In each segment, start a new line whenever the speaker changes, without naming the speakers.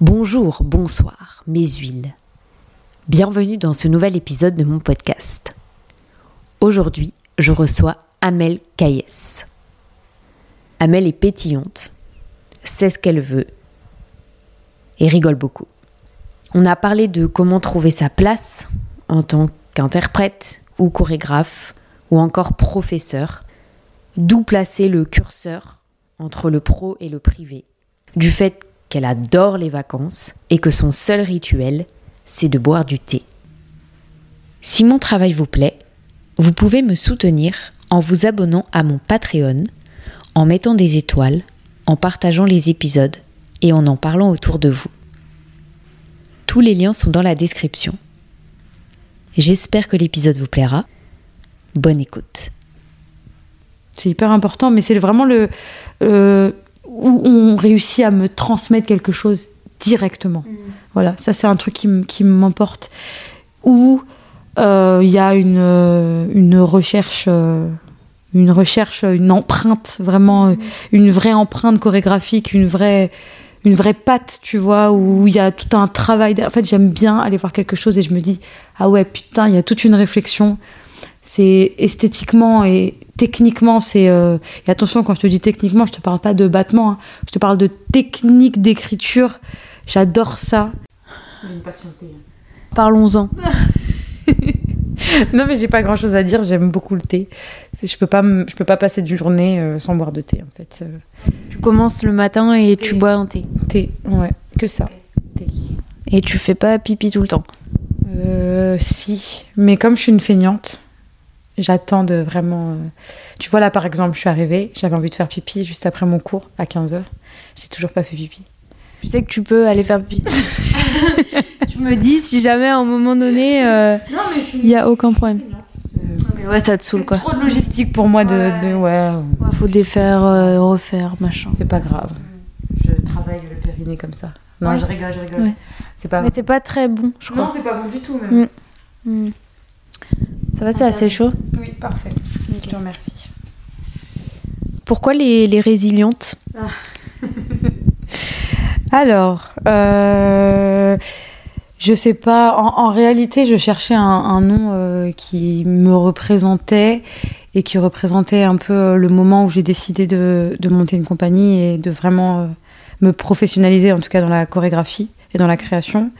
Bonjour, bonsoir, mes huiles. Bienvenue dans ce nouvel épisode de mon podcast. Aujourd'hui, je reçois Amel Caillès. Amel est pétillante, sait ce qu'elle veut et rigole beaucoup. On a parlé de comment trouver sa place en tant qu'interprète ou chorégraphe ou encore professeur, d'où placer le curseur entre le pro et le privé, du fait qu'elle adore les vacances et que son seul rituel, c'est de boire du thé. Si mon travail vous plaît, vous pouvez me soutenir en vous abonnant à mon Patreon, en mettant des étoiles, en partageant les épisodes et en en parlant autour de vous. Tous les liens sont dans la description. J'espère que l'épisode vous plaira. Bonne écoute.
C'est hyper important, mais c'est vraiment le, euh, où on réussit à me transmettre quelque chose directement. Mm. Voilà, ça c'est un truc qui, m'emporte. Où euh, il y a une, euh, une recherche, euh, une recherche, une empreinte, vraiment, mm. une vraie empreinte chorégraphique, une vraie, une vraie patte, tu vois, où il y a tout un travail. En fait, j'aime bien aller voir quelque chose et je me dis, ah ouais, putain, il y a toute une réflexion. C'est esthétiquement et techniquement, c'est. Euh, et attention, quand je te dis techniquement, je te parle pas de battement, hein. je te parle de technique d'écriture. J'adore ça.
Parlons-en.
non mais j'ai pas grand chose à dire, j'aime beaucoup le thé. Je peux pas, je peux pas passer d'une journée euh, sans boire de thé en fait. Euh.
Tu commences le matin et tu bois un thé.
Thé, ouais, que ça. Thé.
Et tu fais pas pipi tout le temps.
Euh, si, mais comme je suis une feignante, J'attends de vraiment. Euh, tu vois, là, par exemple, je suis arrivée, j'avais envie de faire pipi juste après mon cours à 15h. J'ai toujours pas fait pipi.
Tu sais que tu peux aller faire pipi. tu me dis si jamais à un moment donné, euh, il n'y a aucun problème.
Euh, ouais, ça te saoule quoi. trop de logistique pour moi de. Ouais. ouais.
faut défaire, refaire, machin.
C'est pas grave. Je travaille le périnée comme ça. Non, je rigole, je rigole.
C'est pas. Mais c'est pas très bon, je crois.
Non, c'est pas bon du tout même. Mm.
Mm. Ça va, c'est assez chaud?
Oui, parfait. Je te remercie.
Pourquoi les, les résilientes? Ah.
Alors, euh, je sais pas. En, réalité, je cherchais un, nom euh, qui me représentait et qui représentait un peu euh, le moment où j'ai décidé de, de, monter une compagnie et de vraiment euh, me professionnaliser, en tout cas dans la chorégraphie et dans la création.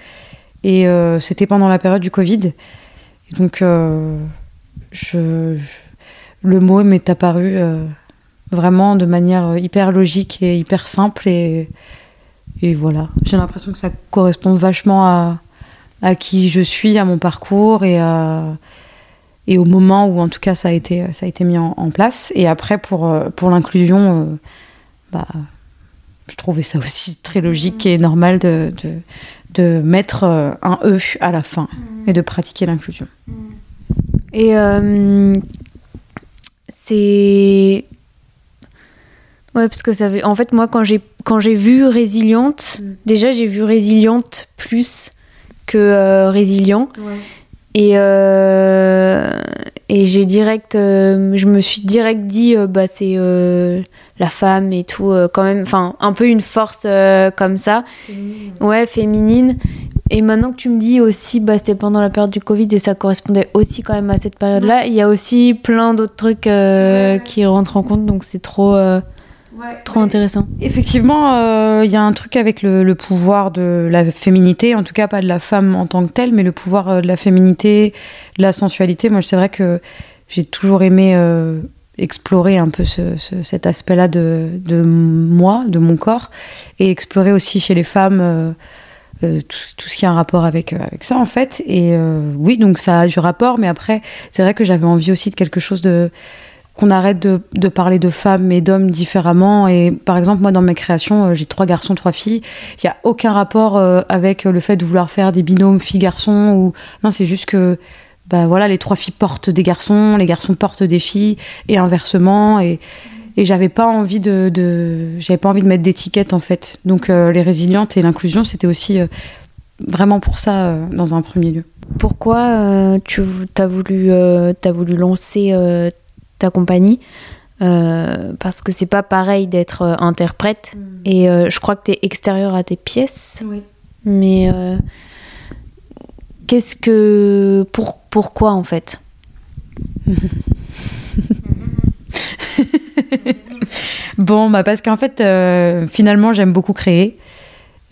Et c'était pendant la période du Covid donc, euh, le mot m'est apparu euh, vraiment de manière hyper logique et hyper simple. Et, voilà, j'ai l'impression que ça correspond vachement à, à qui je suis, à mon parcours et, et au moment où en tout cas ça a été, ça a été mis en, place. Et après, pour, pour l'inclusion, euh, bah, je trouvais ça aussi très logique et normal de, de mettre euh, un E à la fin et de pratiquer l'inclusion.
Et euh, c'est. Ouais, parce que ça veut... En fait, moi, quand j'ai, quand j'ai vu résiliente, mm. déjà, j'ai vu résiliente plus que euh, résilient. Et, et j'ai direct. je me suis direct dit, bah, c'est la femme et tout, euh, quand même, enfin, un peu une force euh, comme ça. Ouais, féminine. Et maintenant que tu me dis aussi, bah, c'était pendant la période du Covid et ça correspondait aussi quand même à cette période-là, il y a aussi plein d'autres trucs euh, qui rentrent en compte, donc c'est trop. trop intéressant.
Effectivement, il y a un truc avec le, le, pouvoir de la féminité, en tout cas pas de la femme en tant que telle, mais le pouvoir de la féminité, de la sensualité. Moi, c'est vrai que j'ai toujours aimé explorer un peu cet aspect-là de, moi, de mon corps, et explorer aussi chez les femmes euh, euh, tout, ce qui a un rapport avec, euh, avec ça, en fait. Et oui, donc ça a du rapport, mais après, c'est vrai que j'avais envie aussi de quelque chose de qu'on arrête de, parler de femmes et d'hommes différemment. Et par exemple, moi, dans mes créations, j'ai trois garçons, trois filles. Il n'y a aucun rapport avec le fait de vouloir faire des binômes filles-garçons. Ou... Non, c'est juste que bah voilà, les trois filles portent des garçons, les garçons portent des filles, et inversement. Et, et j'avais pas envie de, de j'avais pas envie de mettre d'étiquette en fait. Donc euh, les résilientes et l'inclusion, c'était aussi euh, vraiment pour ça euh, dans un premier lieu.
Pourquoi tu as voulu, as voulu lancer ta compagnie Euh, parce que c'est pas pareil d'être euh, interprète.
Mm.
Et euh, je crois que tu es extérieur à tes pièces.
Oui.
Mais euh, qu'est-ce que. Pour, pourquoi en fait
Bon, bah parce qu'en fait, euh, finalement, j'aime beaucoup créer.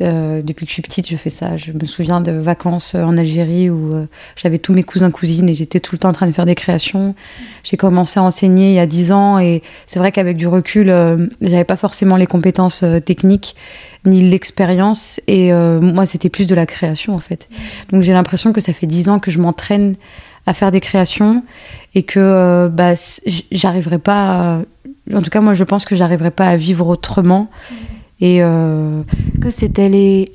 Euh, depuis que je suis petite, je fais ça. Je me souviens de vacances euh, en Algérie où euh, j'avais tous mes cousins cousines et j'étais tout le temps en train de faire des créations. J'ai commencé à enseigner il y a 10 ans et c'est vrai qu'avec du recul, euh, j'avais pas forcément les compétences techniques ni l'expérience et moi c'était plus de la création en fait. Donc j'ai l'impression que ça fait 10 ans que je m'entraîne à faire des créations et que bah, j'arriverai pas à- en tout cas moi je pense que j'arriverai pas à vivre autrement et euh,
Est-ce que c'était les.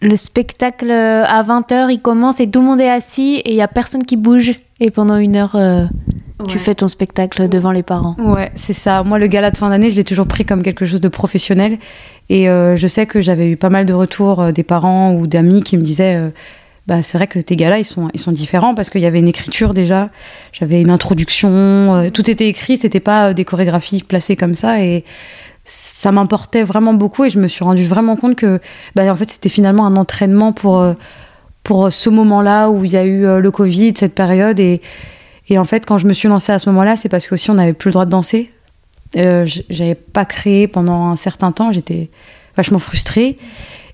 Le spectacle euh, à 20h, il commence et tout le monde est assis et il y a personne qui bouge. Et pendant une heure, euh, tu fais ton spectacle devant les parents.
Ouais, c'est ça. Moi, le gala de fin d'année, je l'ai toujours pris comme quelque chose de professionnel. Et euh, je sais que j'avais eu pas mal de retours des parents ou d'amis qui me disaient euh, bah, c'est vrai que tes galas, ils sont, ils sont différents parce qu'il y avait une écriture déjà. J'avais une introduction. euh, tout était écrit. C'était pas des chorégraphies placées comme ça. Et ça m'importait vraiment beaucoup. Et je me suis rendu vraiment compte que bah, en fait, c'était finalement un entraînement pour, euh, pour ce moment-là où il y a eu euh, le Covid, cette période. Et, en fait, quand je me suis lancée à ce moment-là, c'est parce qu'aussi on n'avait plus le droit de danser. Euh, J'avais pas créé pendant un certain temps, j'étais vachement frustrée.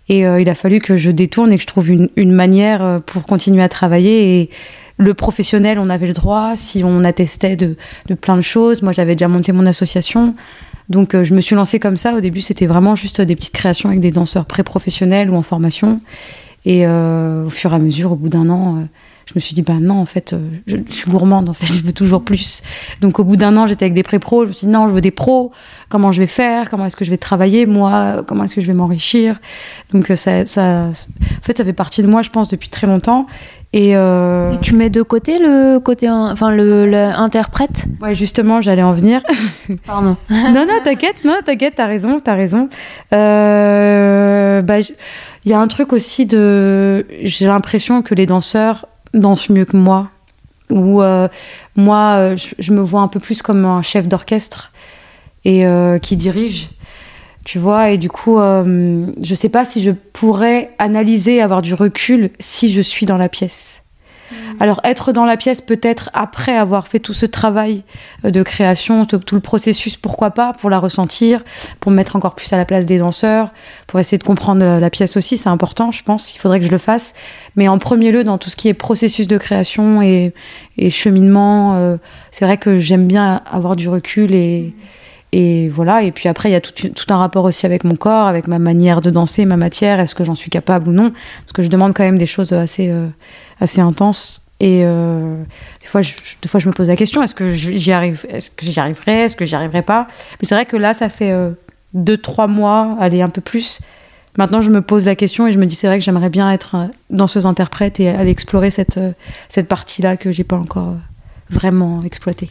Et euh, il a fallu que je détourne et que je trouve une, une manière euh, pour continuer à travailler. Et le professionnel, on avait le droit, si on attestait de, de plein de choses. Moi, j'avais déjà monté mon association. Donc, euh, je me suis lancée comme ça. Au début, c'était vraiment juste des petites créations avec des danseurs pré-professionnels ou en formation. Et euh, au fur et à mesure, au bout d'un an, euh, je me suis dit, bah non, en fait, je, suis gourmande, en fait, je veux toujours plus. Donc au bout d'un an, j'étais avec des pré-pros, je me suis dit, non, je veux des pros, comment je vais faire, comment est-ce que je vais travailler, moi, comment est-ce que je vais m'enrichir? Donc ça, ça, en fait, ça fait partie de moi, je pense, depuis très longtemps. Et, euh,
Et tu mets de côté le côté. in- Enfin, le, le interprète?
Ouais, justement, j'allais en venir.
Pardon.
non, non, t'inquiète, non, t'inquiète, t'as raison, t'as raison. Euh, bah, je- il y a un truc aussi de. J'ai l'impression que les danseurs dansent mieux que moi. Ou euh, moi, je, je me vois un peu plus comme un chef d'orchestre et euh, qui dirige. Tu vois, et du coup, euh, je sais pas si je pourrais analyser, avoir du recul si je suis dans la pièce. Alors, être dans la pièce, peut-être après avoir fait tout ce travail euh, de création, tout, le processus, pourquoi pas, pour la ressentir, pour me mettre encore plus à la place des danseurs, pour essayer de comprendre la, la pièce aussi, c'est important, je pense, il faudrait que je le fasse. Mais en premier lieu, dans tout ce qui est processus de création et, et cheminement, euh, c'est vrai que j'aime bien avoir du recul et, et voilà. Et puis après, il y a tout, un rapport aussi avec mon corps, avec ma manière de danser, ma matière, est-ce que j'en suis capable ou non? Parce que je demande quand même des choses assez, euh, assez intenses. Et euh, des, fois, je, des fois, je me pose la question est-ce que j'y arrive Est-ce que j'y arriverai Est-ce que j'y arriverai pas? Mais c'est vrai que là, ça fait euh, deux, trois mois, allez, un peu plus. Maintenant, je me pose la question et je me dis c'est vrai que j'aimerais bien être euh, danseuse-interprète et aller explorer cette, euh, cette partie-là que j'ai pas encore euh, vraiment exploitée.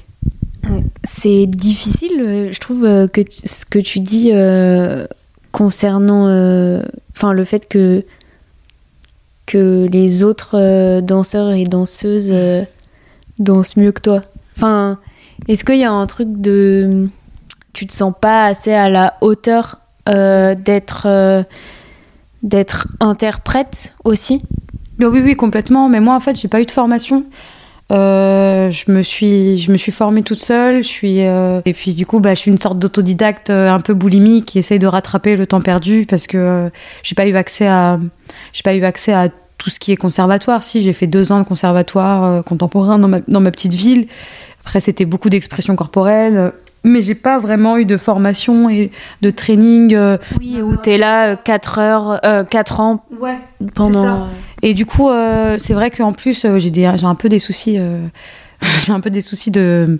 C'est difficile, euh, je trouve, euh, que ce que tu dis euh, concernant le fait que, que les autres danseurs et danseuses dansent mieux que toi. Enfin, est-ce qu'il y a un truc de. Tu te sens pas assez à la hauteur d'être d'être interprète aussi?
Oui, oui, complètement. Mais moi, en fait, j'ai pas eu de formation. Euh, je me suis, je me suis formée toute seule. Je suis euh, et puis du coup, bah, je suis une sorte d'autodidacte euh, un peu boulimique qui essaye de rattraper le temps perdu parce que euh, j'ai pas eu accès à, j'ai pas eu accès à tout ce qui est conservatoire. Si j'ai fait deux ans de conservatoire euh, contemporain dans ma, dans ma petite ville. Après, c'était beaucoup d'expression corporelle. Mais j'ai pas vraiment eu de formation et de training. euh,
Oui, où tu es là 4 heures, euh, 4 ans
ouais.
pendant.
ça. Et du coup, euh, c'est vrai qu'en plus, euh, j'ai des- j'ai un peu des soucis, euh, j'ai un peu des soucis de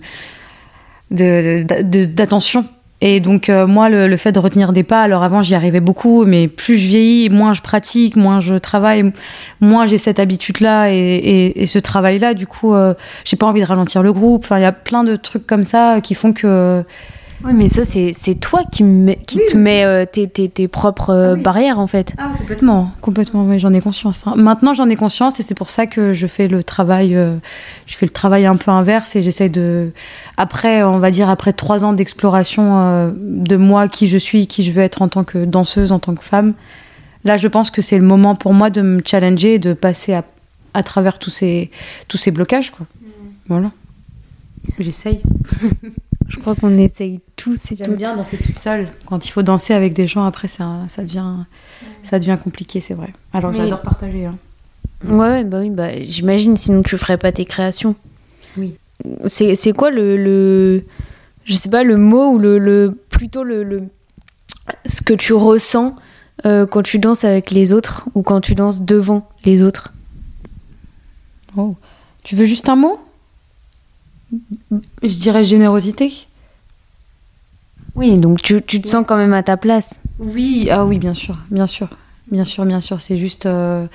de- de- de- d'attention. Et donc, euh, moi, le, le fait de retenir des pas, alors avant, j'y arrivais beaucoup, mais plus je vieillis, moins je pratique, moins je travaille, moins j'ai cette habitude-là et, et- et ce travail-là. Du coup, euh, j'ai pas envie de ralentir le groupe. Enfin, il y a plein de trucs comme ça qui font que
Oui, mais ça, c'est c'est toi qui, me- qui te mets euh, tes, tes- tes propres euh,
Ah oui.
barrières, en fait.
Ah, complètement, complètement, oui, j'en ai conscience. hein. Maintenant, j'en ai conscience et c'est pour ça que je fais le travail, euh, je fais le travail un peu inverse et j'essaie de, après, on va dire, après trois ans d'exploration euh, de moi, qui je suis, qui je veux être en tant que danseuse, en tant que femme, là, je pense que c'est le moment pour moi de me challenger et de passer à, à travers tous ces, tous ces blocages, quoi. Voilà. J'essaye.
Je crois qu'on essaye tous et
J'aime bien danser toute seule. Quand il faut danser avec des gens, après, ça, ça, devient, ça devient compliqué, c'est vrai. Alors,
Mais-
j'adore partager. hein.
Ouais, bah oui, bah, j'imagine, sinon tu ferais pas tes créations.
Oui.
C'est c'est quoi le, le. Je sais pas, le mot ou le. le plutôt le, le- Ce que tu ressens euh, quand tu danses avec les autres ou quand tu danses devant les autres?
Oh. Tu veux juste un mot? Je dirais générosité.
Oui, donc tu, tu te sens quand même à ta place.
Oui, ah oui, bien sûr, bien sûr, bien sûr, bien sûr. C'est juste, euh,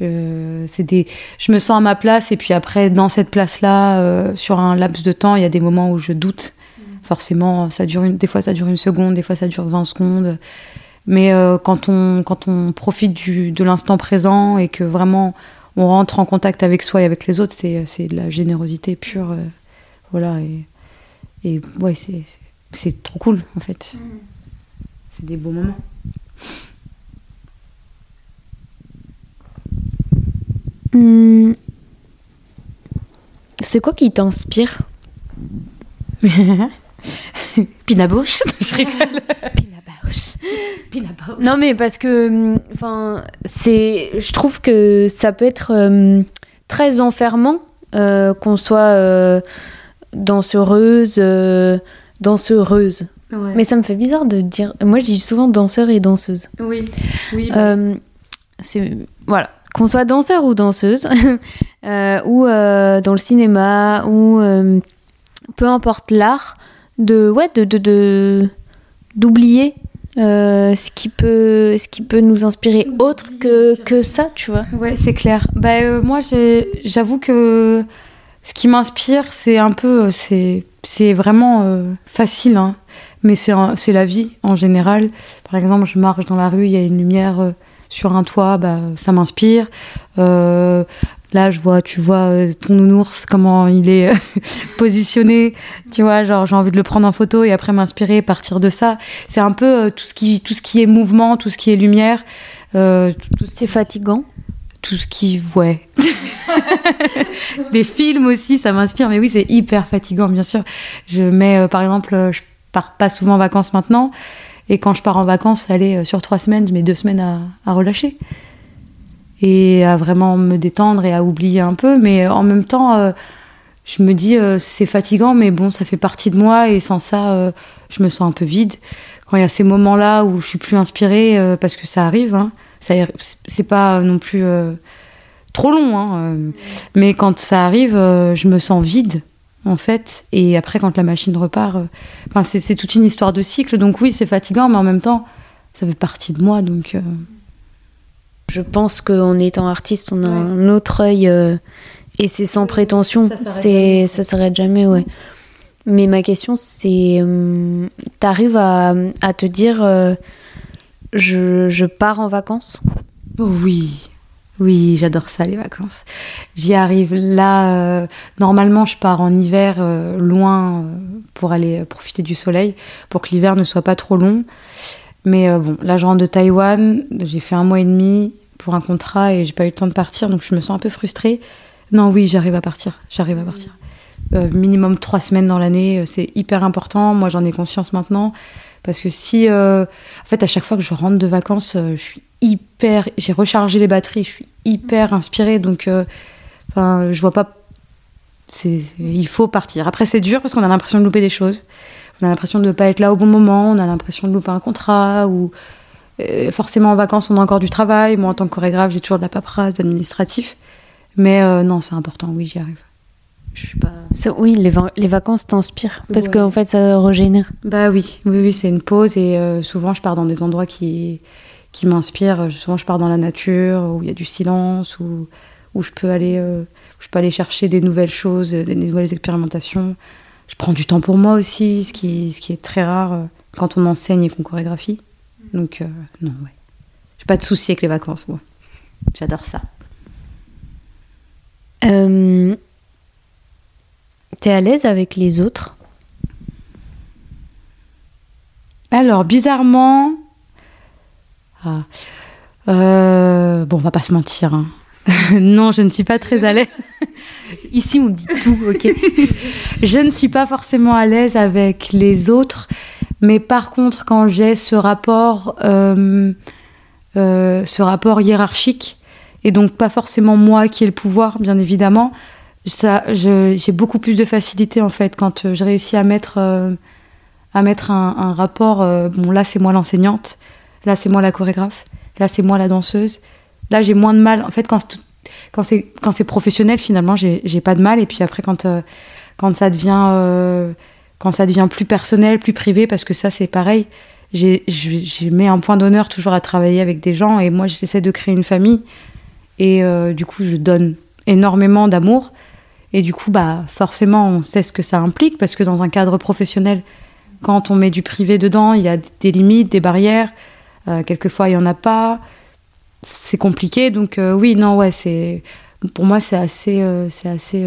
euh, c'est des. Je me sens à ma place et puis après, dans cette place-là, euh, sur un laps de temps, il y a des moments où je doute. Forcément, ça dure une, des fois ça dure une seconde, des fois ça dure 20 secondes. Mais euh, quand on quand on profite du, de l'instant présent et que vraiment on rentre en contact avec soi et avec les autres, c'est c'est de la générosité pure. Voilà et, et ouais, c'est trop cool en fait. C'est des beaux moments.
Hmm. C'est quoi qui t'inspire?
Pinabouche Je rigole.
Non mais parce que enfin c'est je trouve que ça peut être hum, très enfermant euh, qu'on soit euh, dansereuse euh, dansereuse. Mais ça me fait bizarre de dire moi je dis souvent danseur et danseuse.
oui, oui.
Euh, c'est voilà qu'on soit danseur ou danseuse euh, ou euh, dans le cinéma ou peu importe l'art de ouais de de- de- d'oublier euh, ce qui peut ce qui peut nous inspirer autre que que ça tu vois
Ouais, c'est clair. Bah, moi, j'avoue que ce qui m'inspire, c'est un peu. C'est vraiment euh, facile, hein. mais c'est la vie en général. Par exemple, je marche dans la rue, il y a une lumière euh, sur un toit, bah, ça m'inspire. Euh, Là, je vois, tu vois ton nounours, comment il est positionné. Tu vois, genre, j'ai envie de le prendre en photo et après m'inspirer, partir de ça. C'est un peu tout, ce qui, tout ce qui est mouvement, tout ce qui est lumière.
c'est fatigant
tout ce qui ouais. Les films aussi ça m'inspire mais oui c'est hyper fatigant bien sûr. Je mets euh, par exemple euh, je pars pas souvent en vacances maintenant et quand je pars en vacances aller euh, sur trois semaines je mets deux semaines à, relâcher. Et à vraiment me détendre et à oublier un peu mais en même temps je me dis c'est fatigant mais bon ça fait partie de moi et sans ça je me sens un peu vide. Quand il y a ces moments là où je suis plus inspirée parce que ça arrive hein, c'est pas non plus euh, trop long hein, euh, mais quand ça arrive euh, je me sens vide en fait. Et après quand la machine repart euh, enfin c'est toute une histoire de cycle. Donc oui c'est fatigant mais en même temps ça fait partie de moi donc euh,
je pense qu'en étant artiste on a
Ouais.
un autre œil euh, et c'est sans prétention. c'est ça s'arrête jamais ouais. Mais ma question c'est hum, t'arrives à, à te dire euh, je, je pars en vacances
oui, oui, j'adore ça les vacances. J'y arrive là. euh, normalement, je pars en hiver euh, loin euh, pour aller profiter du soleil, pour que l'hiver ne soit pas trop long. Mais bon, là, je rentre de Taïwan. J'ai fait un mois et demi pour un contrat et j'ai pas eu le temps de partir, donc je me sens un peu frustrée. Non, oui, j'arrive à partir. J'arrive à partir. Minimum trois semaines dans l'année, c'est hyper important. Moi, j'en ai conscience maintenant. Parce que si, euh, en fait, à chaque fois que je rentre de vacances, euh, je suis hyper, j'ai rechargé les batteries, je suis hyper inspirée, donc, euh, enfin, je vois pas. Il faut partir. Après, c'est dur parce qu'on a l'impression de louper des choses. On a l'impression de ne pas être là au bon moment. On a l'impression de louper un contrat ou forcément en vacances, on a encore du travail. Moi, en tant que chorégraphe, j'ai toujours de la paperasse, d'administratif. Mais non, c'est important. Oui, j'y arrive. Je suis pas.
Ça, oui les, va- les vacances t'inspirent parce
Ouais.
qu'en fait ça régénère
Bah oui, oui, oui, c'est une pause et euh, souvent je pars dans des endroits qui, qui m'inspirent. Souvent je pars dans la nature où il y a du silence, où, où je peux aller, euh, où je peux aller chercher des nouvelles choses, des nouvelles expérimentations. je prends du temps pour moi aussi, ce qui, ce qui est très rare euh, quand on enseigne et qu'on chorégraphie. Donc, non, ouais. J'ai pas de souci avec les vacances, moi. J'adore ça.
Euh, T'es à l'aise avec les autres?
Alors, bizarrement. Ah. Euh, bon, on va pas se mentir. hein. non, je ne suis pas très à l'aise.
Ici, on dit tout, ok
Je ne suis pas forcément à l'aise avec les autres, mais par contre, quand j'ai ce rapport, euh, euh, ce rapport hiérarchique, et donc pas forcément moi qui ai le pouvoir, bien évidemment, ça, j'ai beaucoup plus de facilité en fait quand euh, je réussis à mettre, euh, à mettre un, rapport. euh, bon, là, c'est moi l'enseignante, là, c'est moi la chorégraphe, là, c'est moi la danseuse. Là, j'ai moins de mal. En fait, quand quand c'est quand c'est professionnel, finalement, j'ai pas de mal. Et puis après, quand quand ça devient quand ça devient plus personnel, plus privé, parce que ça c'est pareil. J'ai mis un point d'honneur toujours à travailler avec des gens et moi j'essaie de créer une famille et du coup je donne énormément d'amour et du coup bah forcément on sait ce que ça implique parce que dans un cadre professionnel quand on met du privé dedans il y a des limites, des barrières, Euh, quelquefois il y en a pas, c'est compliqué. Donc euh, oui non ouais c'est pour moi c'est assez euh, c'est assez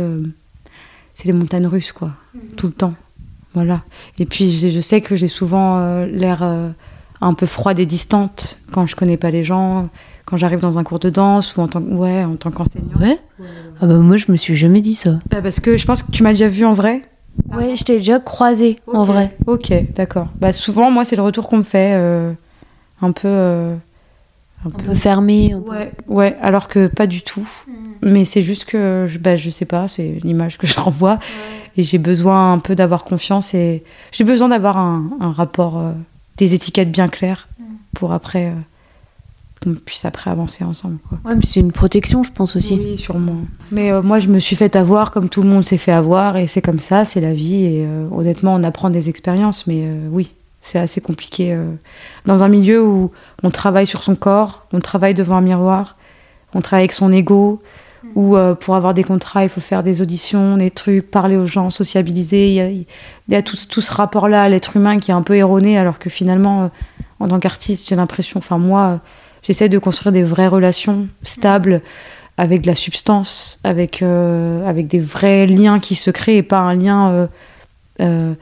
c'est les montagnes russes quoi. Tout le temps. Voilà. Et puis je, je sais que j'ai souvent l'air un peu froide et distante quand je connais pas les gens quand j'arrive dans un cours de danse ou en tant ouais en tant qu'enseignant
Ouais Ah bah moi, je me suis jamais dit ça.
Bah, parce que je pense que tu m'as déjà vu en vrai
Ouais, je t'ai déjà croisé, en vrai.
ok d'accord bah souvent moi c'est le retour qu'on me fait euh, un peu euh, un
Un peu fermé. un peu-
Ouais, ouais, alors que pas du tout. Mais c'est juste que je, bah, je sais pas, c'est l'image que je renvoie. Et j'ai besoin un peu d'avoir confiance et j'ai besoin d'avoir un, un rapport, euh, des étiquettes bien claires pour après qu'on puisse après avancer ensemble. Quoi.
Ouais, mais c'est une protection, je pense aussi.
Oui, sûrement. Mais euh, moi, je me suis fait avoir comme tout le monde s'est fait avoir et c'est comme ça, c'est la vie. Et euh, honnêtement, on apprend des expériences, mais euh, oui, c'est assez compliqué. dans un milieu où on travaille sur son corps, on travaille devant un miroir, on travaille avec son ego, où euh, pour avoir des contrats, il faut faire des auditions, des trucs, parler aux gens, sociabiliser. Il y a, il y a tout, ce- tout ce rapport-là à l'être humain qui est un peu erroné, alors que finalement, en tant qu'artiste, j'ai l'impression, enfin moi, j'essaie de construire des vraies relations stables avec de la substance, avec, euh, avec des vrais liens qui se créent et pas un lien, euh, euh,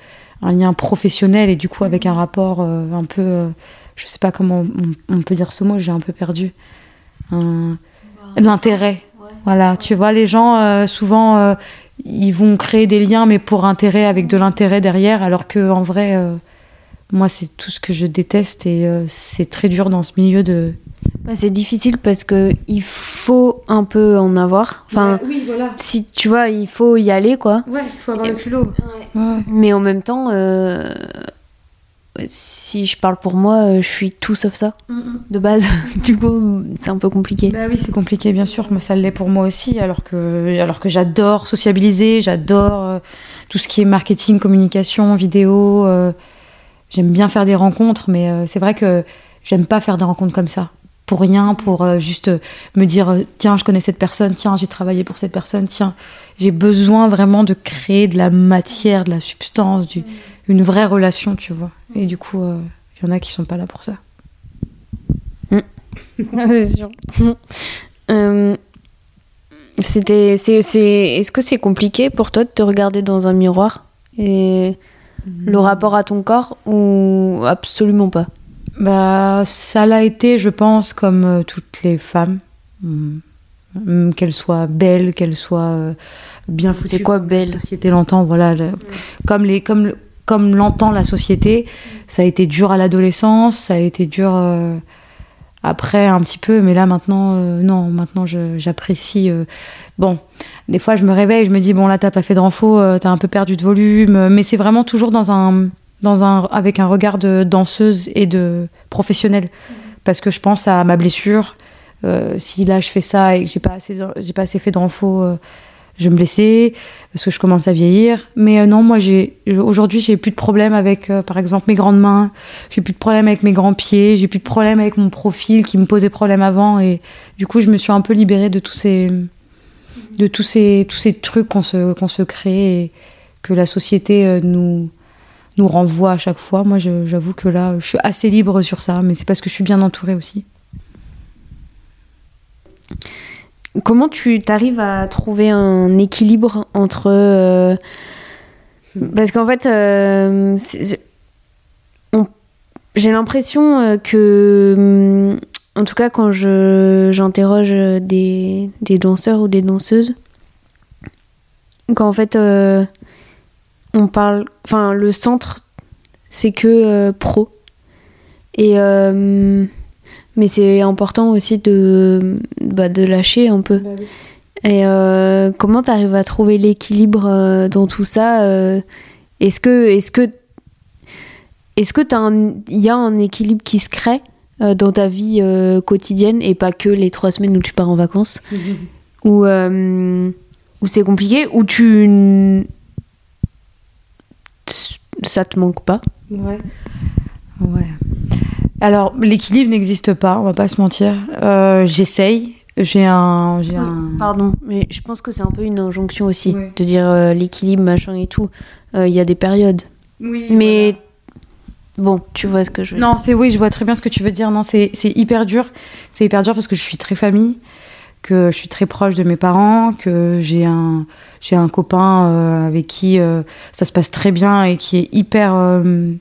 un lien professionnel et du coup avec un rapport un peu, je sais pas comment on, on peut dire ce mot, j'ai un peu perdu, un- l'intérêt. Voilà, tu vois, les gens souvent ils vont créer des liens mais pour intérêt avec de l'intérêt derrière, alors que en vrai, moi c'est tout ce que je déteste et c'est très dur dans ce milieu de.
Bah, c'est difficile parce que il faut un peu en avoir. Enfin,
oui, voilà.
si tu vois, il faut y aller, quoi.
Ouais, il faut avoir le culot. Ouais.
Mais en même temps, euh, si je parle pour moi, euh, je suis tout sauf ça, de base. du coup, c'est un peu compliqué.
Bah oui, c'est compliqué, bien sûr, mais ça l'est pour moi aussi, alors que, alors que j'adore sociabiliser, j'adore euh, tout ce qui est marketing, communication, vidéo. euh, j'aime bien faire des rencontres, mais euh, c'est vrai que j'aime pas faire des rencontres comme ça. Pour rien, pour euh, juste euh, me dire euh, tiens, je connais cette personne, tiens, j'ai travaillé pour cette personne, tiens. J'ai besoin vraiment de créer de la matière, de la substance, du, une vraie relation, tu vois. Et du coup, euh, il y en a qui sont pas là pour ça.
c'est sûr. Euh, C'était, c'est, c'est, est-ce que c'est compliqué pour toi de te regarder dans un miroir et le rapport à ton corps ou absolument pas?
Bah, ça l'a été, je pense, comme euh, toutes les femmes. Mm. Mm, Qu'elles soient belles, qu'elles soient euh, bien foutues.
C'est quoi belle
La société l'entend, voilà. le- Comme, les, comme, comme l'entend la société. Ça a été dur à l'adolescence, ça a été dur euh, après un petit peu, mais là maintenant, euh, non, maintenant j'apprécie. euh, bon, des fois je me réveille, je me dis, bon là t'as pas fait de renfo, euh, t'as un peu perdu de volume, mais c'est vraiment toujours dans un, avec un regard de danseuse et de professionnelle. Parce que je pense à ma blessure. Euh, si là je fais ça et que j'ai pas assez, pas assez fait renfo, euh, je vais me blesser parce que je commence à vieillir. Mais euh, non, moi j'ai aujourd'hui j'ai plus de problème avec, euh, par exemple, mes grandes mains. J'ai plus de problème avec mes grands pieds. J'ai plus de problème avec mon profil qui me posait problème avant. Et du coup, je me suis un peu libérée de tous ces, trucs qu'on se crée et que la société nous, nous renvoie à chaque fois. Moi, j'avoue que là, je suis assez libre sur ça, mais c'est parce que je suis bien entourée aussi.
Comment tu t'arrives à trouver un équilibre entre... Parce qu'en fait, j'ai l'impression que en tout cas, quand j'interroge des, danseurs ou des danseuses, qu'en fait, euh, on parle. Enfin, le centre, c'est que euh, pro. Et. Euh, mais c'est important aussi de, bah, de lâcher un peu. Bah Et comment tu arrives à trouver l'équilibre dans tout ça Est-ce que. Est-ce que est-ce que il y a un équilibre qui se crée euh, dans ta vie euh, quotidienne et pas que les trois semaines où tu pars en vacances Ou euh, où, c'est compliqué Ou tu. Ça te manque pas
Ouais. Ouais. Alors, l'équilibre n'existe pas, on va pas se mentir. J'essaye. J'ai un, un,
Pardon, mais je pense que c'est un peu une injonction aussi de dire l'équilibre, machin et tout. Il y a des périodes. Oui, mais Bon, tu vois ce que je veux
non, c'est oui, je vois très bien ce que tu veux dire. Non, c'est hyper dur. C'est hyper dur parce que je suis très famille, que je suis très proche de mes parents, que j'ai un, j'ai un copain euh, avec qui euh, ça se passe très bien et qui est hyper. Euh,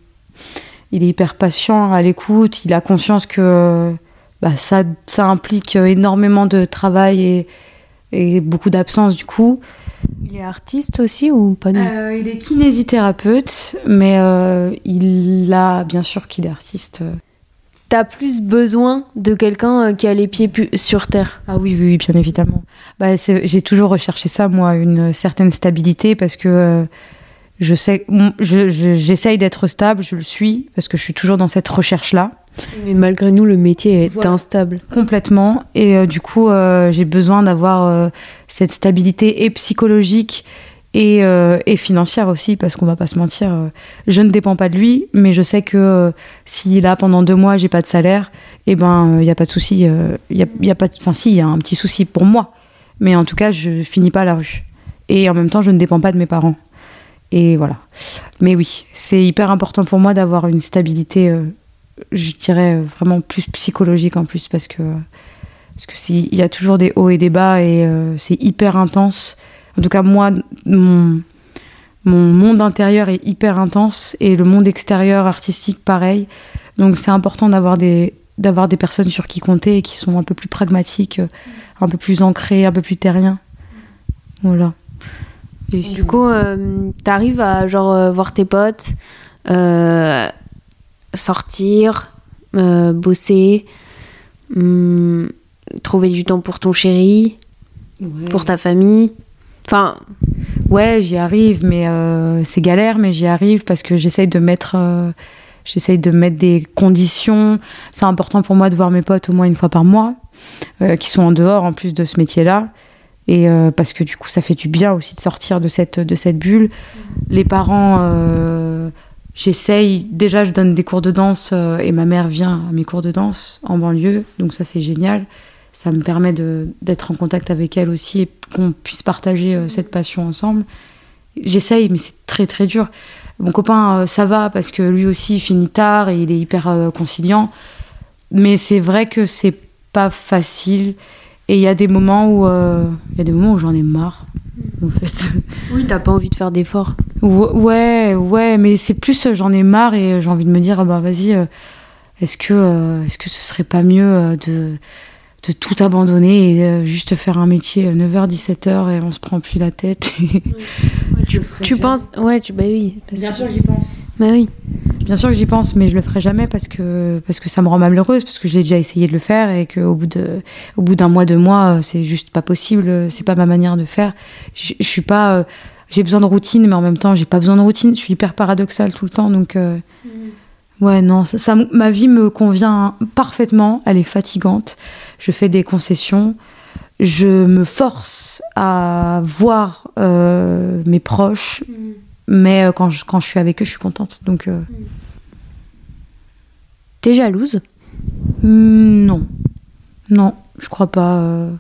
il est hyper patient, à l'écoute. Il a conscience que bah, ça, ça implique énormément de travail et, et beaucoup d'absence du coup.
Il est artiste aussi ou pas
euh, Il est kinésithérapeute, mais il a bien sûr qu'il est artiste.
T'as plus besoin de quelqu'un euh, qui a les pieds sur terre.
Ah oui, oui, bien évidemment. Bah, j'ai toujours recherché ça, moi, une certaine stabilité, parce que je sais, j'essaye d'être stable, je le suis, parce que je suis toujours dans cette recherche-là.
Mais malgré nous, le métier est instable.
Complètement. Et euh, du coup, euh, j'ai besoin d'avoir euh, cette stabilité et psychologique et, et financière aussi, parce qu'on va pas se mentir. je ne dépends pas de lui, mais je sais que si là, pendant deux mois, j'ai pas de salaire, et eh ben, il n'y a pas de souci. Il y a, pas Enfin, si, il y a un petit souci pour moi. Mais en tout cas, je finis pas à la rue. Et en même temps, je ne dépends pas de mes parents. Et voilà. Mais oui, c'est hyper important pour moi d'avoir une stabilité je dirais vraiment plus psychologique en plus parce que parce que il y a toujours des hauts et des bas et euh, c'est hyper intense. En tout cas moi mon mon monde intérieur est hyper intense et le monde extérieur artistique pareil. Donc c'est important d'avoir des d'avoir des personnes sur qui compter et qui sont un peu plus pragmatiques, un peu plus ancrées, un peu plus terriens. Voilà.
Et du coup, euh, t'arrives à genre euh, voir tes potes, sortir, euh, bosser, hum, trouver du temps pour ton chéri, pour ta famille? Enfin.
Ouais, j'y arrive, mais euh, c'est galère, mais j'y arrive parce que j'essaye de mettre. Euh, j'essaye de mettre des conditions. C'est important pour moi de voir mes potes au moins une fois par mois, qui sont en dehors en plus de ce métier-là. Et parce que du coup, ça fait du bien aussi de sortir de cette, de cette bulle. Les parents J'essaye, déjà je donne des cours de danse euh, et ma mère vient à mes cours de danse en banlieue, donc ça c'est génial. Ça me permet d'être en contact avec elle aussi et qu'on puisse partager euh, cette passion ensemble. J'essaye, mais c'est très très dur. Mon copain, euh, ça va parce que lui aussi il finit tard et il est hyper conciliant. Mais c'est vrai que c'est pas facile. Et il y a des moments où il y a des moments où j'en ai marre en fait.
Oui, t'as pas envie de faire d'efforts.
Ouais, ouais, mais c'est plus euh, j'en ai marre et j'ai envie de me dire, bah vas-y, euh, est-ce que, euh, est-ce que ce serait pas mieux de, de tout abandonner et juste faire un métier 9h-17h et on se prend plus la tête
tu, penses Ouais, tu, bah oui.
Bien sûr que j'y pense.
Bah oui.
Bien sûr que j'y pense, mais je le ferai jamais parce que, parce que ça me rend malheureuse, parce que j'ai déjà essayé de le faire et qu'au bout, de, au bout d'un mois, deux mois, c'est juste pas possible, c'est pas ma manière de faire. Je, suis pas. Euh, j'ai besoin de routine, mais en même temps, j'ai pas besoin de routine. Je suis hyper paradoxale tout le temps, donc. Euh, mm. Ouais, non, ça, ma vie me convient parfaitement. Elle est fatigante. Je fais des concessions. Je me force à voir euh, mes proches. Mm. Mais euh, quand, je, quand je suis avec eux, je suis contente. Donc. Euh...
T'es jalouse?
Hmm, Non. Non, je crois pas. Euh.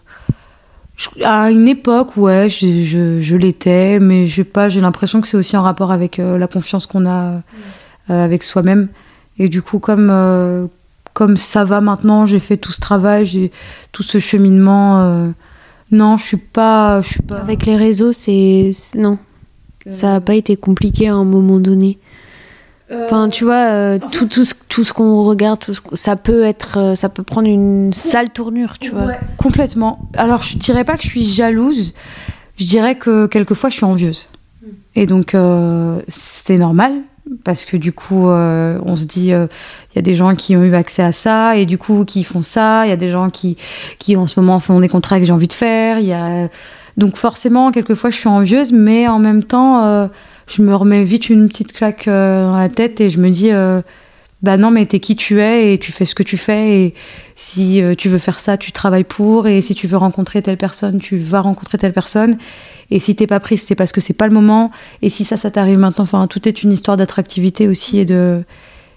à une époque, ouais, je, je, je l'étais, mais j'ai pas, j'ai l'impression que c'est aussi en rapport avec euh, la confiance qu'on a euh, avec soi-même. Et du coup, comme euh, comme ça va maintenant, j'ai fait tout ce travail, j'ai tout ce cheminement. non, je suis pas, je suis pas.
Avec les réseaux, c'est non, ça a pas été compliqué à un moment donné. Enfin, tu vois, euh, tout, tout, ce, tout ce qu'on regarde, tout ce, ça peut être, euh, ça peut prendre une sale tournure, tu vois.
Ouais, complètement. Alors, je dirais pas que je suis jalouse. Je dirais que quelquefois, je suis envieuse. Et donc, euh, c'est normal parce que du coup, on se dit, il y a des gens qui ont eu accès à ça et du coup, qui font ça. Il y a des gens qui, qui en ce moment font des contrats que j'ai envie de faire. Il y a donc forcément, quelquefois, je suis envieuse, mais en même temps je me remets vite une petite claque euh, dans la tête et je me dis euh, bah non mais t'es qui tu es et tu fais ce que tu fais et si euh, tu veux faire ça tu travailles pour et si tu veux rencontrer telle personne tu vas rencontrer telle personne et si t'es pas prise c'est parce que c'est pas le moment. Et si ça ça t'arrive maintenant enfin tout est une histoire d'attractivité aussi et de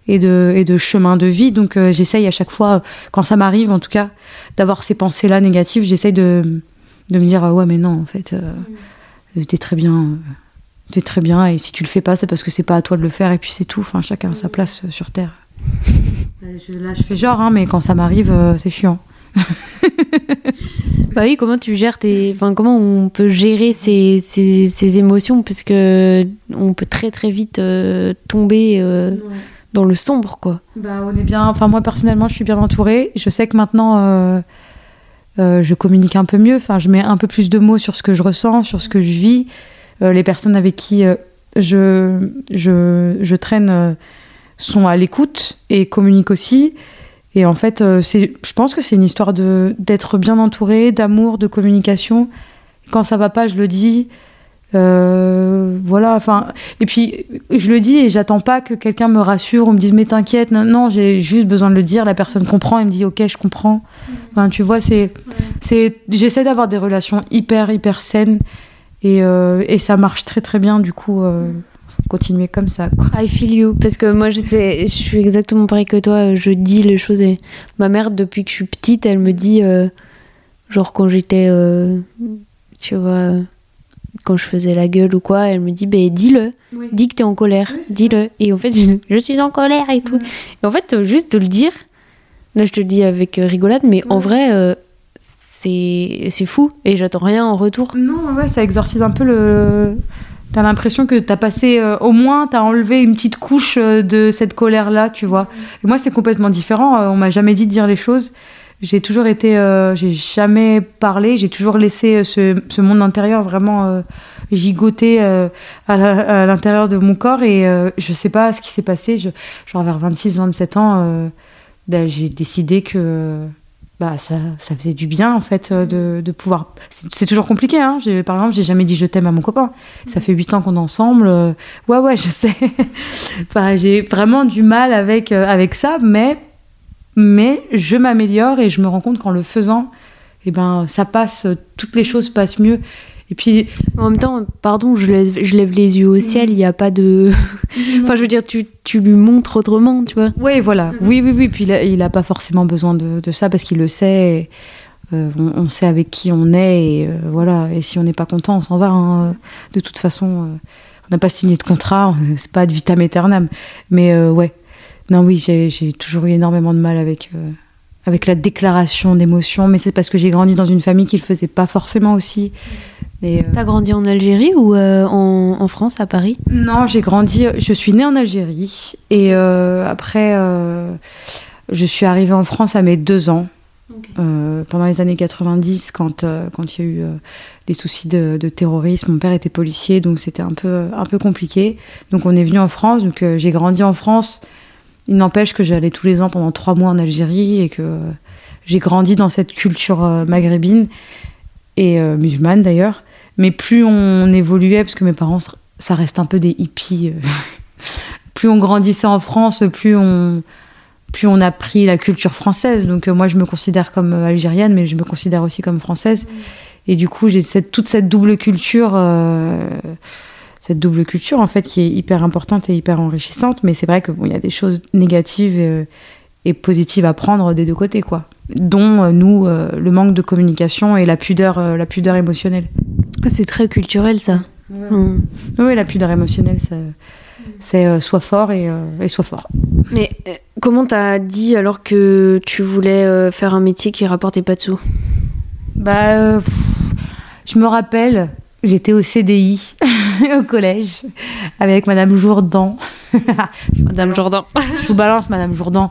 et de, et de chemin de vie. Donc j'essaye à chaque fois quand ça m'arrive en tout cas d'avoir ces pensées là négatives j'essaye de, de me dire ouais mais non en fait t'es très bien c'est très bien. Et si tu le fais pas c'est parce que c'est pas à toi de le faire. Et puis c'est tout. Enfin chacun a sa place euh, sur terre. Là je fais genre hein, mais quand ça m'arrive euh, c'est chiant
bah oui comment tu gères tes enfin comment on peut gérer ces, ces, émotions? Parce que on peut très très vite euh, tomber dans le sombre quoi.
Bah on est bien enfin moi personnellement je suis bien entourée. Je sais que maintenant je communique un peu mieux. Enfin je mets un peu plus de mots sur ce que je ressens sur ce que je vis. Euh, les personnes avec qui euh, je, je, je, traîne euh, sont à l'écoute et communiquent aussi. Et en fait, c'est, je pense que c'est une histoire de, d'être bien entouré, d'amour, de communication. Quand ça va pas, je le dis. voilà, enfin. Et puis, je le dis et j'attends pas que quelqu'un me rassure ou me dise, mais t'inquiète. Non, j'ai juste besoin de le dire. La personne comprend et me dit, ok, je comprends. Enfin, tu vois, c'est. c'est j'essaie d'avoir des relations hyper, hyper saines et, euh, et, ça marche très très bien, du coup, euh, continuer comme ça. Quoi.
I feel you. Parce que moi, je, sais, je suis exactement pareil que toi. Je dis les choses. Et ma mère, depuis que je suis petite, elle me dit, euh, genre quand j'étais, tu vois, quand je faisais la gueule ou quoi, elle me dit, ben dis-le. Dis que t'es en colère. dis-le. Et en fait, je, suis en colère et tout. Et en fait, juste de le dire, là, je te le dis avec rigolade, mais en vrai c'est fou et j'attends rien en retour.
Non, ouais, ça exorcise un peu le. T'as l'impression que t'as passé, euh, au moins, t'as enlevé une petite couche euh, de cette colère-là, tu vois. Et moi, c'est complètement différent. Euh, on m'a jamais dit de dire les choses. J'ai toujours été, j'ai jamais parlé. J'ai toujours laissé ce, ce, monde intérieur vraiment gigoter à l'intérieur de mon corps. Et je sais pas ce qui s'est passé. Genre vers 26-27 ans, ben, j'ai décidé que bah, ça, ça, faisait du bien en fait euh, de, de pouvoir. C'est toujours compliqué. Hein. Par exemple, j'ai jamais dit je t'aime à mon copain. Ça fait huit ans qu'on est ensemble. Euh, ouais, ouais, je sais. enfin, j'ai vraiment du mal avec, euh, avec ça, mais, mais je m'améliore et je me rends compte qu'en le faisant, eh ben, ça passe, toutes les choses passent mieux. Et puis.
En même temps, pardon, je lève, je lève les yeux au ciel, il n'y a pas de. enfin, je veux dire, tu, tu, lui montres autrement, tu vois.
Oui, voilà. Oui, oui, oui. Puis il n'a pas forcément besoin de, de ça parce qu'il le sait. Euh, on, sait avec qui on est et euh, voilà. Et si on n'est pas content, on s'en va. Hein. De toute façon, euh, on n'a pas signé de contrat, c'est pas de vitam aeternam. Mais ouais. Non, oui, j'ai toujours eu énormément de mal avec avec la déclaration d'émotions, mais c'est parce que j'ai grandi dans une famille qui le faisait pas forcément aussi.
Euh, T'as grandi en Algérie ou euh, en, France, à Paris?
Non, j'ai grandi. Je suis née en Algérie et euh, après, je suis arrivée en France à mes deux ans. pendant les années 90, quand quand il y a eu des soucis de, terrorisme, mon père était policier, donc c'était un peu un peu compliqué. Donc on est venu en France. Donc j'ai grandi en France. Il n'empêche que j'allais tous les ans pendant trois mois en Algérie et que j'ai grandi dans cette culture maghrébine et musulmane d'ailleurs. Mais plus on évoluait, parce que mes parents, ça reste un peu des hippies, euh, plus on grandissait en France, plus on, plus on a pris la culture française. Donc euh, moi, je me considère comme euh, algérienne, mais je me considère aussi comme française. Et du coup, j'ai toute cette double culture, cette double culture en fait, qui est hyper importante et hyper enrichissante. Mais c'est vrai que bon, y a des choses négatives positive à prendre des deux côtés, quoi. Dont euh, nous, euh, le manque de communication et la pudeur, euh, la pudeur émotionnelle.
Ah, c'est très culturel ça.
Oui, la pudeur émotionnelle, ça- c'est euh, soit fort et, euh, et soit fort.
Mais euh, comment t'as dit alors que tu voulais faire un métier qui rapportait pas de sous?
Bah, pff, je me rappelle, j'étais au CDI au collège avec Madame Jourdan.
Madame Jourdan.
Je vous balance, Madame Jourdan.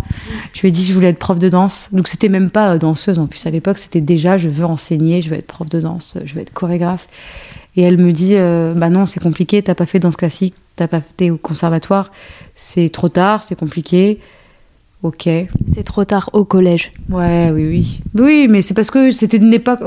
Je lui ai dit que je voulais être prof de danse. Donc, c'était même pas euh, danseuse en plus à l'époque, c'était déjà je veux enseigner, je veux être prof de danse, je veux être chorégraphe. Et elle me dit euh, Bah non, c'est compliqué, t'as pas fait danse classique, t'as pas été au conservatoire, c'est trop tard, c'est compliqué. Ok.
C'est trop tard au collège.
Ouais, oui, oui. Oui, mais c'est parce que c'était une époque.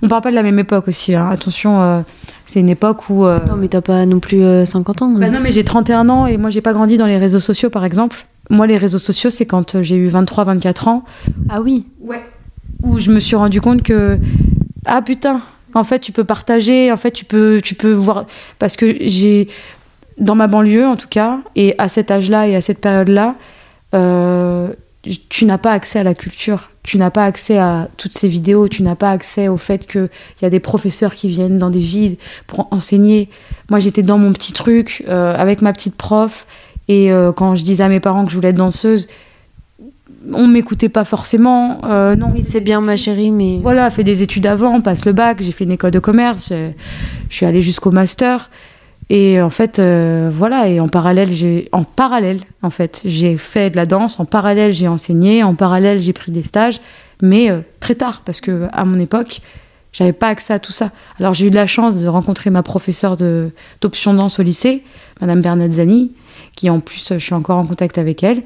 On parle pas de la même époque aussi, hein. attention, euh, c'est une époque où. euh,
Non mais t'as pas non plus euh, 50 ans.
bah non, mais j'ai 31 ans et moi j'ai pas grandi dans les réseaux sociaux par exemple. Moi, les réseaux sociaux, c'est quand euh, j'ai eu 23-24 ans
Ah oui.
Ouais. Où je me suis rendu compte que ah putain, en fait tu peux partager, en fait tu peux tu peux voir parce que j'ai dans ma banlieue en tout cas et à cet âge-là et à cette période-là, euh, tu n'as pas accès à la culture, tu n'as pas accès à toutes ces vidéos, tu n'as pas accès au fait qu'il y a des professeurs qui viennent dans des villes pour enseigner. Moi j'étais dans mon petit truc euh, avec ma petite prof et euh, quand je disais à mes parents que je voulais être danseuse, on m'écoutait pas forcément. euh, non,
Oui, c'est bien ma chérie, mais
voilà, fait des études avant, passe le bac, j'ai fait une école de commerce, je, je suis allée jusqu'au master. Et en fait, euh, voilà, et en parallèle, j'ai, en parallèle, en fait, j'ai fait de la danse, en parallèle, j'ai enseigné, en parallèle, j'ai pris des stages, mais euh, très tard, parce que à mon époque, j'avais pas accès à tout ça. Alors j'ai eu de la chance de rencontrer ma professeure d'option danse au lycée, Madame Bernazzani, qui en plus, je suis encore en contact avec elle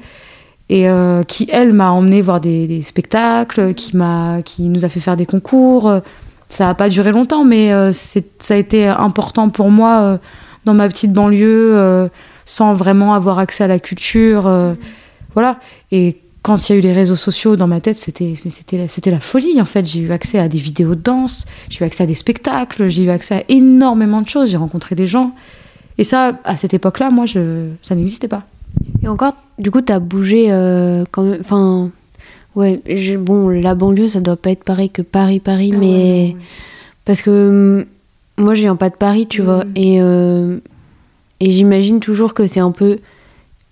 et euh, qui elle m'a emmené voir des, spectacles, qui qui nous a fait faire des concours. Ça n'a pas duré longtemps, mais euh, ça a été important pour moi euh, dans ma petite banlieue, euh, sans vraiment avoir accès à la culture, euh, voilà. Et quand il y a eu les réseaux sociaux dans ma tête, c'était, c'était, la- folie en fait. J'ai eu accès à des vidéos de danse, j'ai eu accès à des spectacles, j'ai eu accès à énormément de choses. J'ai rencontré des gens. Et ça, à cette époque-là, moi, je, ça n'existait pas.
Et encore, du coup, t'as bougé euh, quand même. Enfin, ouais, bon, la banlieue, ça doit pas être pareil que Paris, Paris,
Ah
mais. Parce que hum, moi, je viens pas de Paris, tu vois.
Mhm.
Et, euh, et j'imagine toujours que c'est un peu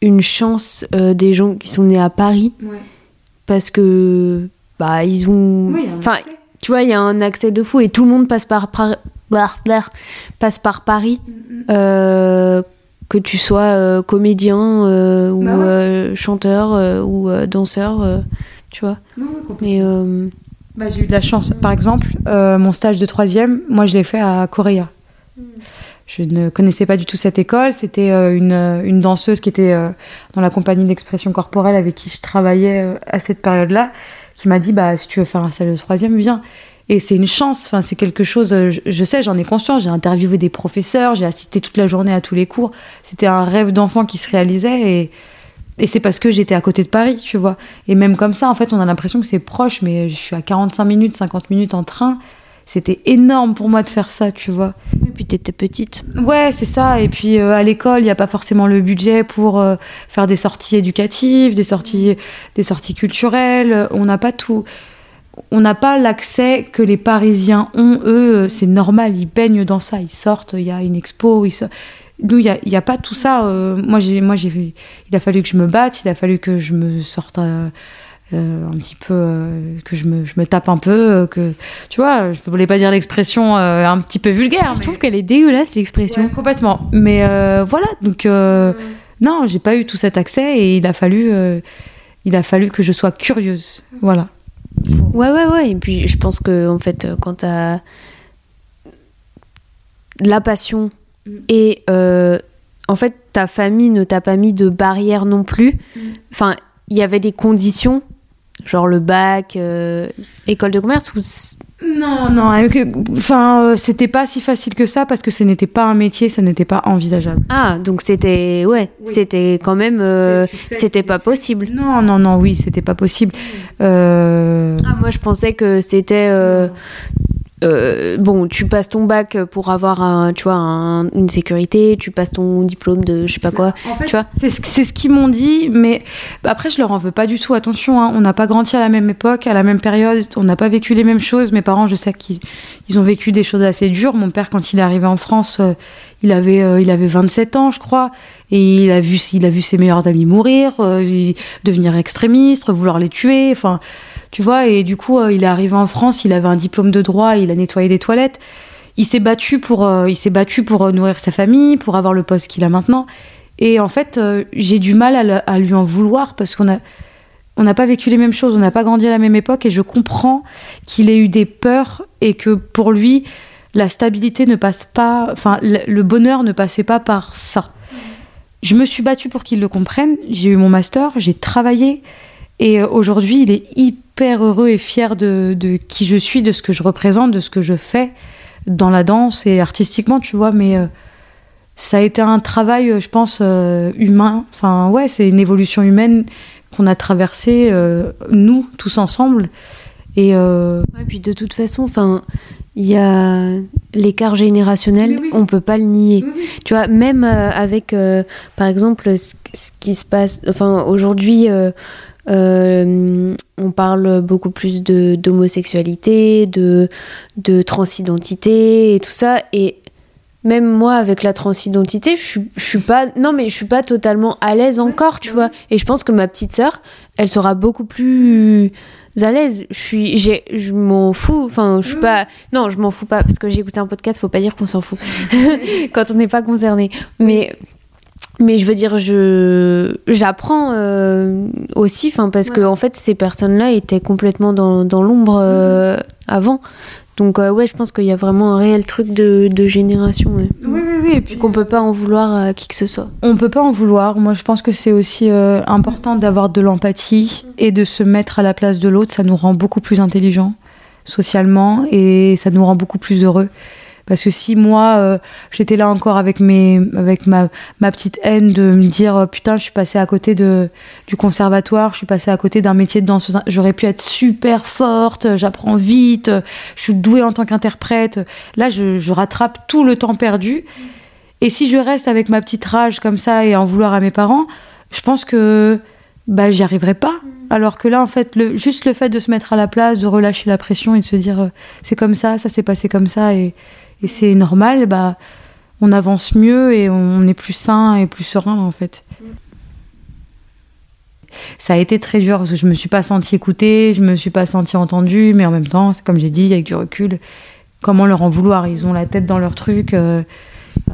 une chance euh, des gens qui sont nés à Paris parce que. Bah, ils ont. Enfin, tu vois, il y a un accès de fou et tout le monde passe par, par- passe par Paris. Euh, que tu sois euh, comédien euh, ou
Bah ouais.
euh, chanteur ou danseur, tu vois. Mais
Bah, j'ai eu de la chance. Par exemple, euh, mon stage de troisième, moi, je l'ai fait à Correa. Je ne connaissais pas du tout cette école. C'était euh, une, euh, une danseuse qui était dans la compagnie d'expression corporelle avec qui je travaillais à cette période-là, qui m'a dit bah, si tu veux faire un stage de troisième, viens. Et c'est une chance, enfin, c'est quelque chose, je, je sais, j'en ai conscience. J'ai interviewé des professeurs, j'ai assisté toute la journée à tous les cours. C'était un rêve d'enfant qui se réalisait et, et c'est parce que j'étais à côté de Paris, tu vois. Et même comme ça, en fait, on a l'impression que c'est proche, mais je suis à 45 minutes, 50 minutes en train. C'était énorme pour moi de faire ça, tu vois.
et puis t'étais petite.
Ouais, c'est ça. Et puis euh, à l'école, il n'y a pas forcément le budget pour euh, faire des sorties éducatives, des sorties, des sorties culturelles. On n'a pas tout. On n'a pas l'accès que les Parisiens ont. Eux, c'est normal. Ils baignent dans ça. Ils sortent. Il y a une expo. Ils Nous, il n'y a, pas tout ça. Euh, moi, j'ai, moi, j'ai, il a fallu que je me batte. Il a fallu que je me sorte. euh, euh, un petit peu que je me, je me tape un peu que tu vois je voulais pas dire l'expression un petit peu vulgaire
Je
mais-
trouve qu'elle est dégueulasse l'expression.
Ouais, complètement. Mais voilà, donc euh, non, j'ai pas eu tout cet accès et il a fallu, il a fallu que je sois curieuse. Voilà.
Ouais, ouais, ouais. Et puis je pense que en fait, quand t'as la passion
Mm.
et euh, en fait ta famille ne t'a pas mis de barrière non plus. Enfin, il y avait des conditions, genre le bac, euh, école de commerce ou
Non, non, avec- enfin, euh, c'était pas si facile que ça parce que ce n'était pas un métier, ça n'était pas envisageable.
ah donc c'était ouais,
Oui.
c'était quand même euh, c'était pas possible.
Non, non, non, oui, c'était pas possible. Euh,
Ah, moi je pensais que c'était euh, bon, tu passes ton bac pour avoir un, tu vois, un- une sécurité, tu passes ton diplôme de je sais pas quoi.
En fait,
Tu vois
c'est ce, c'est ce qu'ils m'ont dit, mais après, je leur en veux pas du tout. Attention, hein, on n'a pas grandi à la même époque, à la même période, on n'a pas vécu les mêmes choses. Mes parents, je sais qu'ils ils ont vécu des choses assez dures. Mon père, quand il est arrivé en France, euh, il, avait, euh, il avait 27 ans, je crois, et il a vu, il a vu ses meilleurs amis mourir, devenir extrémiste, vouloir les tuer, enfin, tu vois, et du coup, euh, il est arrivé en France, il avait un diplôme de droit, il a nettoyé des toilettes. Il s'est battu pour, euh, il s'est battu pour euh, nourrir sa famille, pour avoir le poste qu'il a maintenant. Et en fait, j'ai du mal à, lui en vouloir parce qu'on a, on n'a pas vécu les mêmes choses, on n'a pas grandi à la même époque, et je comprends qu'il ait eu des peurs et que pour lui, la stabilité ne passe pas, enfin, le bonheur ne passait pas par ça. Je me suis battue pour qu'il le comprenne. J'ai eu mon master, j'ai travaillé, et euh, aujourd'hui, il est hyper heureux et fier de, de qui je suis, de ce que je représente, de ce que je fais dans la danse et artistiquement, tu vois. Mais euh, ça a été un travail, euh, je pense, euh, humain. Enfin, ouais, c'est une évolution humaine qu'on a traversée, euh, nous, tous ensemble. Et
Ouais, puis de toute façon, enfin, il y a l'écart générationnel,
Oui,
on peut pas le nier. Tu vois, même avec, par exemple, ce, ce qui se passe, enfin, aujourd'hui, euh, on parle beaucoup plus de d'homosexualité, de, de transidentité et tout ça. Et même moi, avec la transidentité, je suis, je suis pas, non, mais je suis pas totalement à l'aise encore, tu vois. Et je pense que ma petite sœur, elle sera beaucoup plus à l'aise. Je suis, j'ai, je m'en fous. Enfin, je suis pas, non, je m'en fous pas parce que j'ai écouté un podcast. Faut pas dire qu'on s'en fout quand on n'est pas concerné. Mais mais je veux dire, je j'apprends euh, aussi, enfin parce que en fait ces personnes-là étaient complètement dans, dans l'ombre euh, avant. Donc euh, ouais, je pense qu'il y a vraiment un réel truc de, de génération. ouais.
oui, oui, oui. Et puis
qu'on peut pas en vouloir à qui que ce soit.
On peut pas en vouloir. Moi, je pense que c'est aussi euh, important d'avoir de l'empathie et de se mettre à la place de l'autre. Ça nous rend beaucoup plus intelligents socialement et ça nous rend beaucoup plus heureux. Parce que si moi, euh, j'étais là encore avec, mes, avec ma, ma petite haine de me dire euh, putain, je suis passée à côté de, du conservatoire, je suis passée à côté d'un métier de danseuse, j'aurais pu être super forte, j'apprends vite, je suis douée en tant qu'interprète. Là, je, je rattrape tout le temps perdu. Et si je reste avec ma petite rage comme ça et en vouloir à mes parents, je pense que bah, j'y arriverai pas. Alors que là, en fait, le, juste le fait de se mettre à la place, de relâcher la pression et de se dire euh, c'est comme ça, ça s'est passé comme ça et, et c'est normal, bah, on avance mieux et on est plus sain et plus serein en fait. Ça a été très dur parce que je me suis pas sentie écoutée, je me suis pas sentie entendue, mais en même temps, comme j'ai dit, avec du recul, comment leur en vouloir? Ils ont la tête dans leur truc. euh,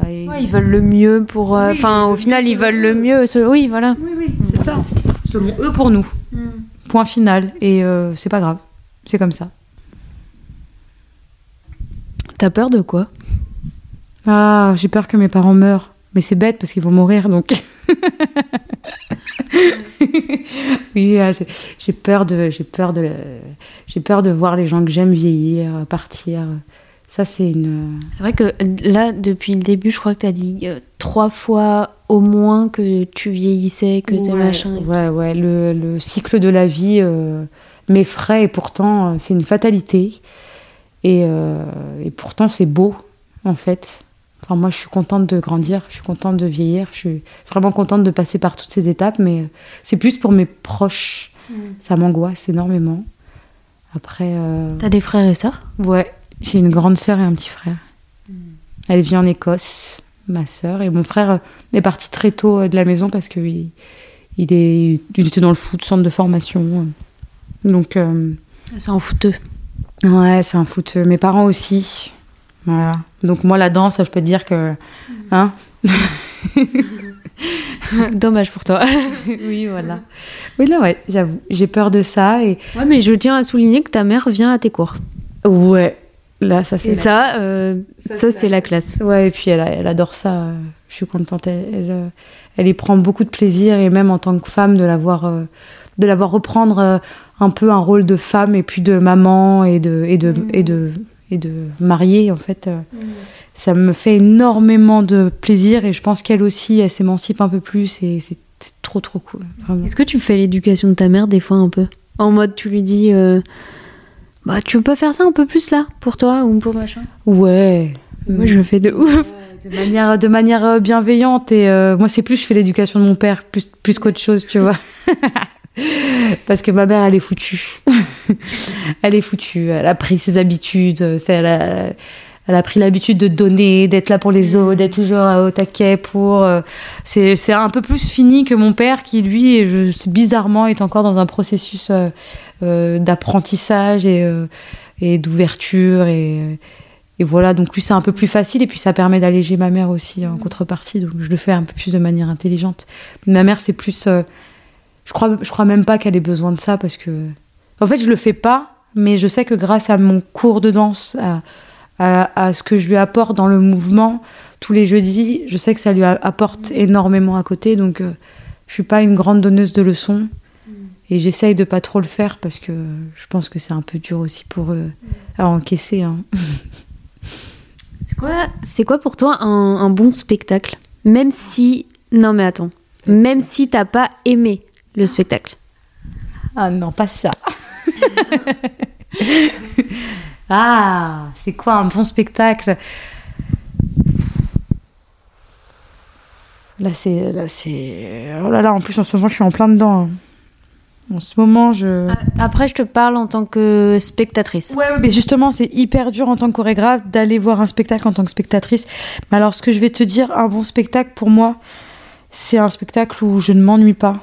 et-
Ouais, ils veulent le mieux pour. euh,
Oui,
Enfin, au final, ils veulent le mieux. Oui, voilà.
Oui, oui, c'est ça. Selon eux pour nous. Point final. Et euh, c'est pas grave. C'est comme ça.
T'as peur de quoi?
Ah, j'ai peur que mes parents meurent. Mais c'est bête parce qu'ils vont mourir donc. oui, ah, j'ai- peur de, j'ai peur de, j'ai peur de voir les gens que j'aime vieillir, partir. Ça c'est une.
C'est vrai que là, depuis le début, je crois que t'as dit euh, trois fois au moins que tu vieillissais, que t'es
ouais,
machin.
Ouais, ouais. Le, le cycle de la vie euh, m'effraie et pourtant euh, c'est une fatalité. Et, euh, et pourtant c'est beau en fait. Enfin, moi je suis contente de grandir, je suis contente de vieillir, je suis vraiment contente de passer par toutes ces étapes, mais c'est plus pour mes proches. Ça m'angoisse énormément. Après, euh,
T'as des frères et sœurs?
Ouais, j'ai une grande sœur et un petit frère. Elle vit en Écosse, ma sœur, et mon frère euh, est parti très tôt de la maison parce que il, il est, il était dans le foot, centre de formation. Donc, euh,
C'est en fouteux.
Ouais, c'est un foot. Mes parents aussi. Voilà. Donc moi, la danse, je peux te dire que, hein
Dommage pour toi.
Oui, voilà. Oui, là, ouais, j'avoue, j'ai peur de ça et
Ouais, mais je tiens à souligner que ta mère vient à tes cours.
ouais, là, ça c'est.
Et ça, euh, ça, c'est la classe.
Ouais, et puis elle, elle adore ça. Je suis contente. Elle, elle, elle y prend beaucoup de plaisir et même en tant que femme de la voir, euh, de la voir reprendre euh, un peu un rôle de femme et puis de maman et de et de et de et de mariée en fait. euh, Ça me fait énormément de plaisir et je pense qu'elle aussi, elle s'émancipe un peu plus et c'est c'est trop trop cool.
Est-ce que tu fais l'éducation de ta mère des fois un peu? En mode, tu lui dis. euh, Bah, tu peux faire ça un peu plus là, pour toi ou pour machin?
Ouais.
Moi, je fais de ouf.
De manière, de manière euh, bienveillante. Et euh, moi, c'est plus, je fais l'éducation de mon père, plus, plus qu'autre chose, tu vois. Parce que ma mère, elle est foutue. elle est foutue. Elle a pris ses habitudes. Elle, a, elle a pris l'habitude de donner, d'être là pour les autres, d'être toujours au taquet pour. euh, c'est, c'est un peu plus fini que mon père, qui lui, je- bizarrement, est encore dans un processus euh, euh, d'apprentissage et, euh, et d'ouverture. Et, et voilà, donc lui, c'est un peu plus facile. Et puis, ça permet d'alléger ma mère aussi en contrepartie. Donc, je le fais un peu plus de manière intelligente. Ma mère, c'est plus. euh, je crois, je crois même pas qu'elle ait besoin de ça parce que. En fait, je le fais pas, mais je sais que grâce à mon cours de danse, à, à, à ce que je lui apporte dans le mouvement tous les jeudis, je sais que ça lui a- apporte énormément à côté. Donc, euh, je suis pas une grande donneuse de leçons. Et j'essaye de pas trop le faire parce que je pense que c'est un peu dur aussi pour eux à encaisser. hein.
C'est quoi, c'est quoi pour toi un, un bon spectacle? Même si. Non, mais attends. Même si t'as pas aimé le spectacle.
Ah non, pas ça. ah, c'est quoi un bon spectacle? Là, c'est. Là, c'est. Oh là là, en plus, en ce moment, je suis en plein dedans. hein. En ce moment, je.
Après, je te parle en tant que spectatrice.
Ouais, ouais, mais justement, c'est hyper dur en tant que chorégraphe d'aller voir un spectacle en tant que spectatrice. Mais alors, ce que je vais te dire, un bon spectacle pour moi, c'est un spectacle où je ne m'ennuie pas.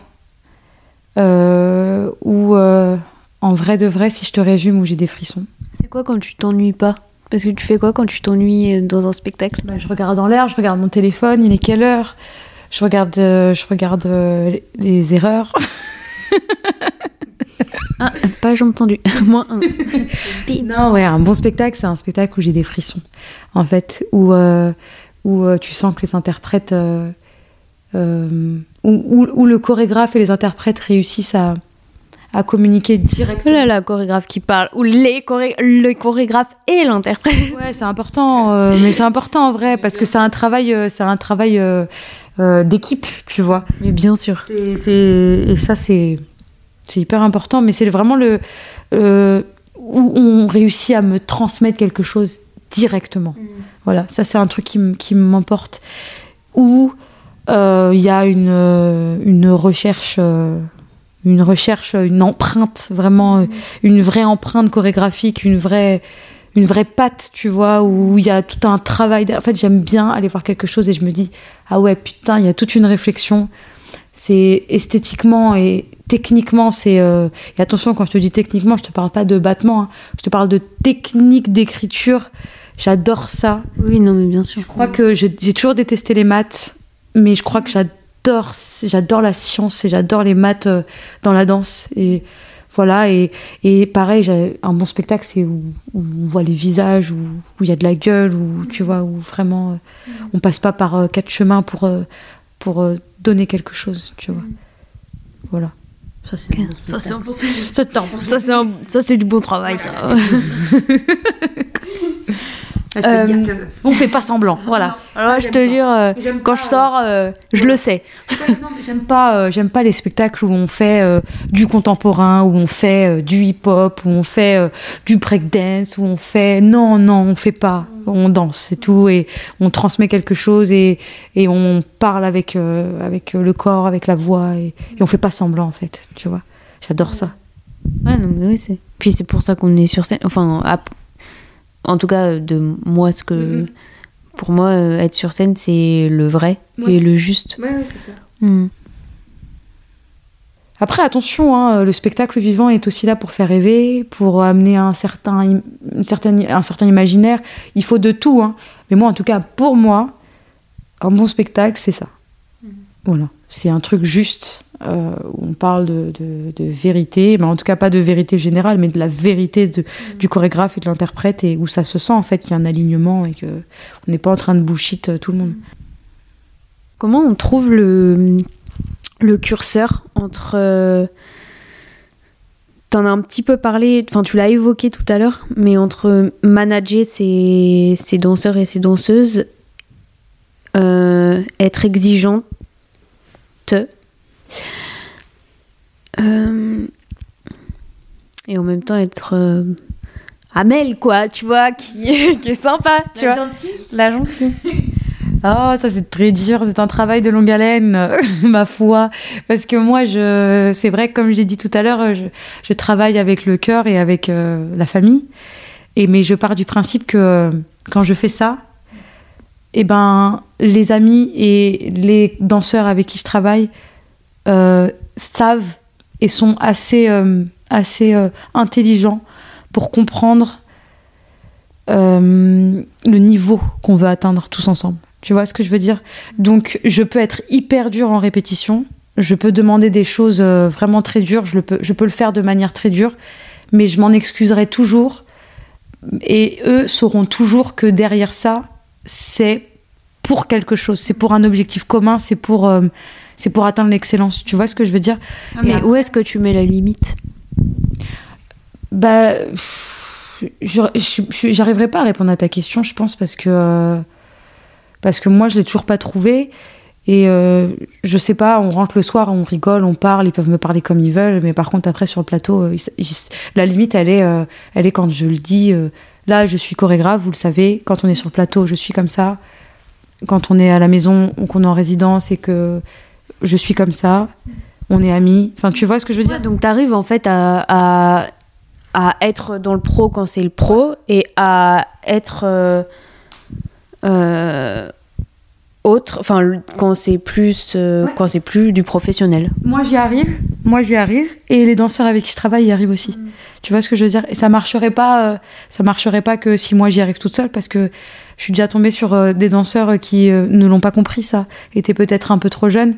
Euh, où, euh, en vrai de vrai, si je te résume, où j'ai des frissons.
C'est quoi quand tu t'ennuies pas? Parce que tu fais quoi quand tu t'ennuies dans un spectacle?
Bah, je regarde dans l'air, je regarde mon téléphone, il est quelle heure? Je regarde, euh, je regarde euh, les, les erreurs.
Ah, pas j'ai entendu. Moins un.
Non, ouais, un bon spectacle, c'est un spectacle où j'ai des frissons, en fait, où, euh, où euh, tu sens que les interprètes, euh, euh, où, où- où le chorégraphe et les interprètes réussissent à, à communiquer directement.
là là, chorégraphe qui parle. Ou les choré- le chorégraphe et l'interprète.
Ouais, c'est important, euh, mais c'est important en vrai parce que c'est un travail, euh, c'est un travail euh, d'équipe, tu vois.
Mais bien sûr.
C'est- et ça, c'est hyper important, mais c'est vraiment le euh, où on réussit à me transmettre quelque chose directement. Voilà, ça c'est un truc qui, m'emporte. Où euh, il y a une, euh, une recherche, euh, une recherche, une empreinte, vraiment euh, une vraie empreinte chorégraphique, une vraie une vraie patte, tu vois, où il y a tout un travail. En fait, j'aime bien aller voir quelque chose et je me dis, ah ouais, putain, il y a toute une réflexion. C'est esthétiquement et techniquement, c'est. euh, Et attention, quand je te dis techniquement, je te parle pas de battement, hein. je te parle de technique d'écriture. J'adore ça.
Oui, non, mais bien sûr.
Je crois que j'ai toujours détesté les maths, mais je crois que j'adore, j'adore la science et j'adore les maths euh, dans la danse. Et voilà, et, et pareil, un bon spectacle, c'est où, où on voit les visages, où il y a de la gueule, où tu vois, où vraiment euh, on passe pas par euh, quatre chemins pour, pour donner quelque chose, tu vois. Voilà. Ça, c'est un bon
Ça, c'est un bon spectacle.
Ça,
Ça.
Euh, on fait pas semblant, voilà.
Alors là, je te jure, euh, quand
pas,
je sors, euh, je le sais.
J'aime pas, j'aime pas les spectacles où on fait du contemporain, où on fait du hip-hop, où on fait du breakdance, où on fait non, non, on fait pas, on danse, c'est tout, et on transmet quelque chose et, et on parle avec euh, avec le corps, avec la voix, et, et on fait pas semblant en fait, tu vois. J'adore ça.
Ouais, non, mais oui, c'est. Puis c'est pour ça qu'on est sur scène. Enfin, ap- en tout cas, de moi, ce que.
Mhm.
Pour moi, euh, être sur scène, c'est le vrai et le juste.
Ouais, c'est ça.
Mhm.
Après, attention, hein, le spectacle vivant est aussi là pour faire rêver, pour amener un certain, une certaine, un certain imaginaire. Il faut de tout. hein. Mais moi, en tout cas, pour moi, un bon spectacle, c'est ça. Voilà. C'est un truc juste. Euh, où on parle de, de- de vérité, mais en tout cas pas de vérité générale, mais de la vérité de- du chorégraphe et de l'interprète, et où ça se sent en fait qu'il y a un alignement et que on n'est pas en train de bullshit euh, tout le monde.
Comment on trouve le, le curseur entre. euh, T'en as un petit peu parlé, enfin tu l'as évoqué tout à l'heure, mais entre manager ses, ses danseurs et ses danseuses, euh, être exigeante, euh, et en même temps être euh, Amel, quoi, tu vois, qui, qui est sympa, tu vois. La gentille.
Oh, ça c'est très dur, c'est un travail de longue haleine, ma foi. Parce que moi, je, c'est vrai, comme j'ai dit tout à l'heure, je, je, travaille avec le cœur et avec euh, la famille. Et mais je pars du principe que euh, quand je fais ça, eh ben, les amis et les danseurs avec qui je travaille euh, savent et sont assez, euh, assez euh, intelligents pour comprendre euh, le niveau qu'on veut atteindre tous ensemble. Tu vois ce que je veux dire? Donc, je peux être hyper dur en répétition. Je peux demander des choses euh, vraiment très dures. Je, peux, je peux le faire de manière très dure. Mais je m'en excuserai toujours. Et eux sauront toujours que derrière ça, c'est pour quelque chose. C'est pour un objectif commun. C'est pour, euh, c'est pour atteindre l'excellence. Tu vois ce que je veux dire
Mais où est-ce que tu mets la limite
Bah, j'arriverai pas à répondre à ta question, je pense, parce que euh, parce que moi, je l'ai toujours pas trouvé. Et euh, je sais pas, on rentre le soir, on rigole, on parle, ils peuvent me parler comme ils veulent, mais par contre après sur le plateau, euh, ils- ils- la limite elle est, euh, elle est quand je le dis. là, je suis chorégraphe, vous le savez. Quand on est sur le plateau, je suis comme ça. Quand on est à la maison ou qu'on est en résidence et que je suis comme ça, on est amis. Enfin, tu vois ce que je veux dire?
Donc, tu arrives en fait à, être dans le pro quand c'est le pro et à être euh, euh, autre, enfin, quand c'est plus, euh,
Ouais.
quand c'est plus du professionnel.
Moi, j'y arrive. Moi, j'y arrive. Et les danseurs avec qui je travaille y arrivent aussi. Tu vois ce que je veux dire? Et ça marcherait pas. euh, ça marcherait pas que si moi j'y arrive toute seule, parce que je suis déjà tombée sur euh, des danseurs qui ne l'ont pas compris ça, étaient peut-être un peu trop jeunes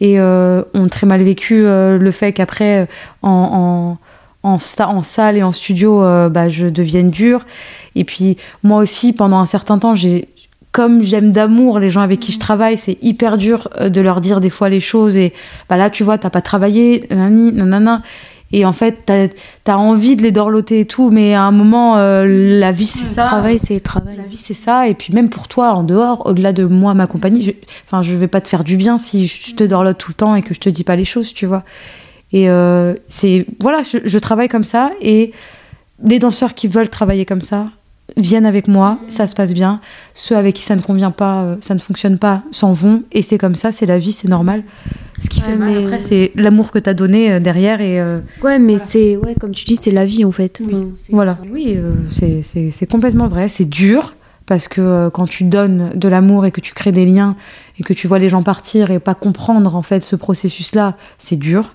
et ont très mal vécu le fait qu'après en, en en, sta- en salle et en studio, euh, bah, je devienne dure. Et puis moi aussi, pendant un certain temps, j'ai comme j'aime d'amour les gens avec qui je travaille, c'est hyper dur euh, de leur dire des fois les choses. Et bah là, tu vois, t'as pas travaillé, nanani, nanana. Et en fait, t'as as envie de les dorloter et tout, mais à un moment, euh, la vie, c'est
Le
ça.
travail, c'est le travail.
La vie, c'est ça. Et puis même pour toi, en dehors, au-delà de moi, ma compagnie, je, enfin, je vais pas te faire du bien si je te dorlote tout le temps et que je te dis pas les choses, tu vois. Et euh, c'est voilà, je, je travaille comme ça et les danseurs qui veulent travailler comme ça viennent avec moi, ça se passe bien. Ceux avec qui ça ne convient pas, euh, ça ne fonctionne pas, s'en vont et c'est comme ça, c'est la vie, c'est normal. Ce qui
Ouais,
fait mal
mais-
après, c'est l'amour que t'as donné euh, derrière et euh,
Ouais, mais c'est, ouais, comme tu dis, c'est la vie en fait. Enfin, c'est-
voilà. Oui, euh, c'est- c'est c'est complètement vrai. C'est dur parce que euh, quand tu donnes de l'amour et que tu crées des liens et que tu vois les gens partir et pas comprendre en fait ce processus-là, c'est dur.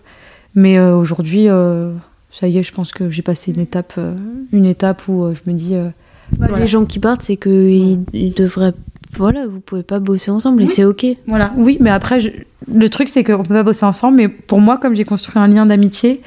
Mais euh, aujourd'hui, euh, ça y est, je pense que j'ai passé une étape, euh, une étape où euh, je me dis. Euh, voilà.
Les gens qui partent, c'est qu'ils ils devraient. Voilà, vous pouvez pas bosser ensemble et c'est ok.
Voilà. Oui, mais après, je- le truc c'est qu'on peut pas bosser ensemble. Mais pour moi, comme j'ai construit un lien d'amitié,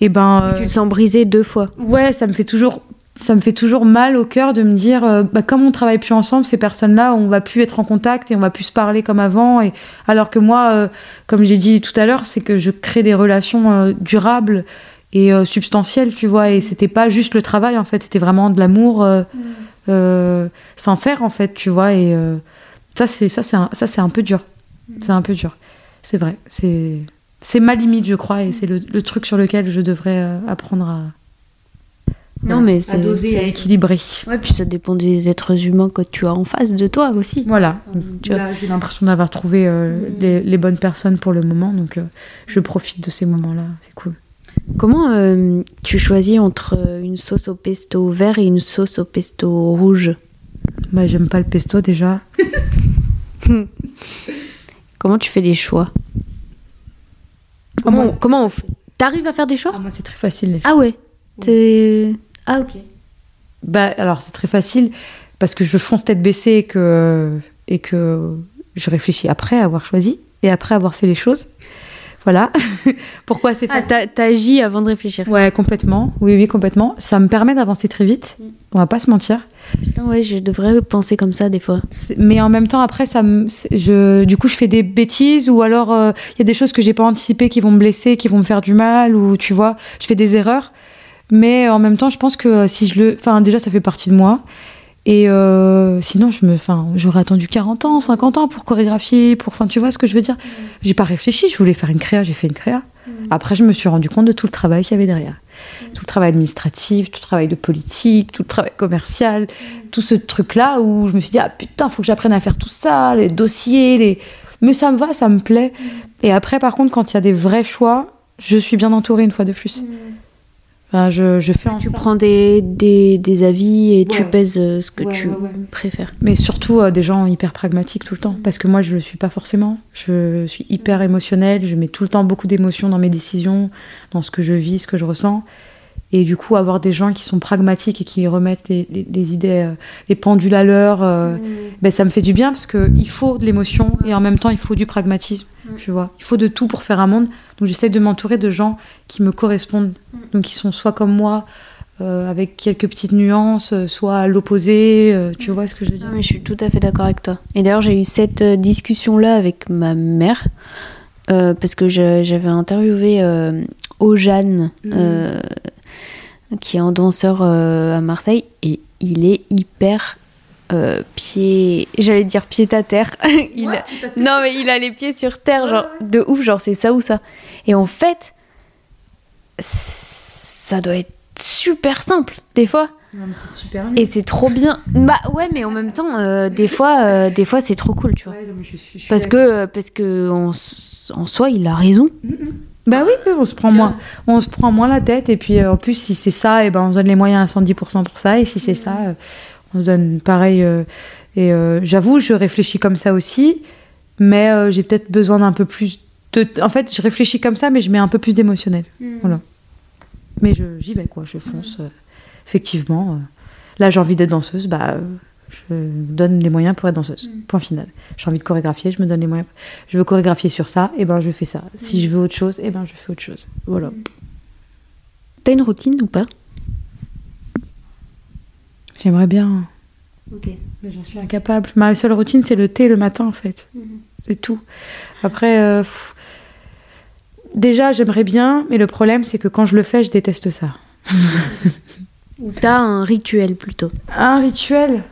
et ben. euh,
Tu te sens brisé deux fois.
Ouais, ça me fait toujours, ça me fait toujours mal au cœur de me dire, euh, bah, comme on travaille plus ensemble, ces personnes-là, on va plus être en contact et on va plus se parler comme avant. Et alors que moi, euh, comme j'ai dit tout à l'heure, c'est que je crée des relations euh, durables et euh, substantielles, tu vois. Et c'était pas juste le travail, en fait, c'était vraiment de l'amour euh, euh, sincère, en fait, tu vois. Et euh, ça, c'est ça, c'est un, ça, c'est un peu dur. C'est un peu dur. C'est vrai. C'est c'est ma limite, je crois, et c'est le, le truc sur lequel je devrais euh, apprendre à
Non, mais c'est.
doser,
c'est-
à équilibrer.
Ouais, puis ça dépend des êtres humains que tu as en face de toi aussi.
Voilà.
Tu vois.
Là, j'ai l'impression d'avoir trouvé euh, les, les bonnes personnes pour le moment, donc euh, je profite de ces moments-là. C'est cool.
Comment euh, tu choisis entre euh, une sauce au pesto vert et une sauce au pesto rouge?
Bah, j'aime pas le pesto déjà.
Comment tu fais des choix? Comment, on- comment on fait? T'arrives à faire des choix?
Ah, moi, c'est très facile. les-
Ah ouais? T'es- Ah ok.
Bah, alors, c'est très facile parce que je fonce tête baissée et que, et que je réfléchis après avoir choisi et après avoir fait les choses. Voilà. Pourquoi c'est
Ah,
facile
t'a- t'agis avant de réfléchir.
Ouais, complètement. Oui, oui, complètement. Ça me permet d'avancer très vite. On va pas se mentir.
Putain, ouais, je devrais penser comme ça des fois.
Mais en même temps, après, ça me, je, du coup, je fais des bêtises ou alors euh, il y a des choses que j'ai pas anticipées qui vont me blesser, qui vont me faire du mal ou tu vois, je fais des erreurs. Mais en même temps, je pense que si je le, enfin, déjà, ça fait partie de moi. Et euh, sinon, je me, enfin, j'aurais attendu 40 ans, 50 ans pour chorégraphier, pour, enfin, tu vois ce que je veux dire? J'ai pas réfléchi, je voulais faire une créa, j'ai fait une créa. Après, je me suis rendu compte de tout le travail qu'il y avait derrière. Tout le travail administratif, tout le travail de politique, tout le travail commercial, tout ce truc-là où je me suis dit, ah putain, faut que j'apprenne à faire tout ça, les dossiers, les. Mais ça me va, ça me plaît. Et après, par contre, quand il y a des vrais choix, je suis bien entourée une fois de plus. Enfin, je, je fais en
Tu
sorte-
prends des, des, des avis et tu pèses euh, ce que
Ouais,
tu
ouais.
préfères.
Mais surtout euh, des gens hyper pragmatiques tout le temps. Parce que moi, je le suis pas forcément. Je suis hyper émotionnelle. Je mets tout le temps beaucoup d'émotions dans mes décisions, dans ce que je vis, ce que je ressens. Et du coup, avoir des gens qui sont pragmatiques et qui remettent les, les- les idées, euh, les pendules à l'heure, euh, ben, ça me fait du bien parce qu'il faut de l'émotion et en même temps, il faut du pragmatisme. Tu vois, il faut de tout pour faire un monde. Donc, j'essaie de m'entourer de gens qui me correspondent. Donc, qui sont soit comme moi, euh, avec quelques petites nuances, soit à l'opposé. euh, tu vois ce que je veux dire
Non, mais je suis tout à fait d'accord avec toi. Et d'ailleurs, j'ai eu cette discussion-là avec ma mère, parce que j'avais interviewé euh, qui est un danseur euh, à Marseille, et il est hyper euh, pied. J'allais dire pied à terre. il a- Non, mais il a les pieds sur terre, genre de ouf, genre c'est ça ou ça. Et en fait, ça doit être super simple, des fois.
c'est super
Et c'est trop bien. Bah ouais, mais en même temps, euh, des fois, euh, des fois c'est trop cool, tu vois. Parce que, parce que en, en soi, il a raison.
Bah oui, oui, on se prend moins, on se prend moins la tête. Et puis euh, en plus, si c'est ça, et ben on se donne les moyens à 110% pour ça. Et si c'est ça, euh, on se donne pareil. euh, et j'avoue, je réfléchis comme ça aussi, mais j'ai peut-être besoin d'un peu plus de. En fait, je réfléchis comme ça, mais je mets un peu plus d'émotionnel. Voilà. Mais j'y vais, quoi. Je fonce. effectivement, là, j'ai envie d'être danseuse. Bah, je donne les moyens pour être danseuse. Point final. J'ai envie de chorégraphier, je me donne les moyens. Je veux chorégraphier sur ça, et ben je fais ça. Si je veux autre chose, et ben je fais autre chose. Voilà.
T'as une routine ou pas?
J'aimerais bien.
Ok.
Mais j'en suis incapable. Ma seule routine, c'est le thé le matin, en fait. C'est tout. Après, euh, pff, déjà, j'aimerais bien, mais le problème, c'est que quand je le fais, je déteste ça.
Ou t'as un rituel plutôt?
Un rituel?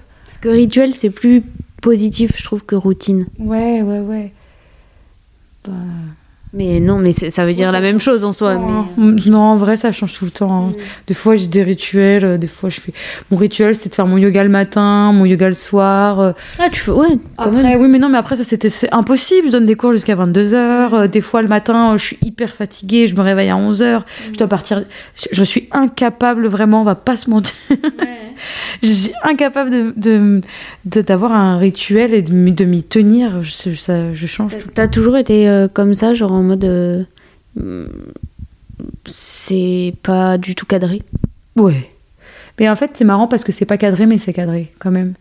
Parce que rituel, c'est plus positif, je trouve, que routine.
Ouais, ouais, ouais. Bah,
Mais non, mais ça veut dire la même chose en soi.
Non,
mais...
non, en vrai, ça change tout le temps. hein. Des fois, j'ai des rituels. euh, Des fois, je fais. Mon rituel, c'est de faire mon yoga le matin, mon yoga le soir. euh,
Ah, tu fais. Ouais, quand
Après,
même.
oui, mais non, mais après, ça, c'était impossible. Je donne des cours jusqu'à 22h. des fois, le matin, euh, je suis hyper fatiguée. Je me réveille à 11h. Je dois partir. Je suis incapable, vraiment, on va pas se mentir. suis incapable de, de- de- d'avoir un rituel et de, m'y- de m'y tenir. Je, ça, je change tout.
T'as toujours été euh, comme ça, genre en mode. euh, c'est pas du tout cadré?
Ouais. Mais en fait, c'est marrant parce que c'est pas cadré, mais c'est cadré quand même.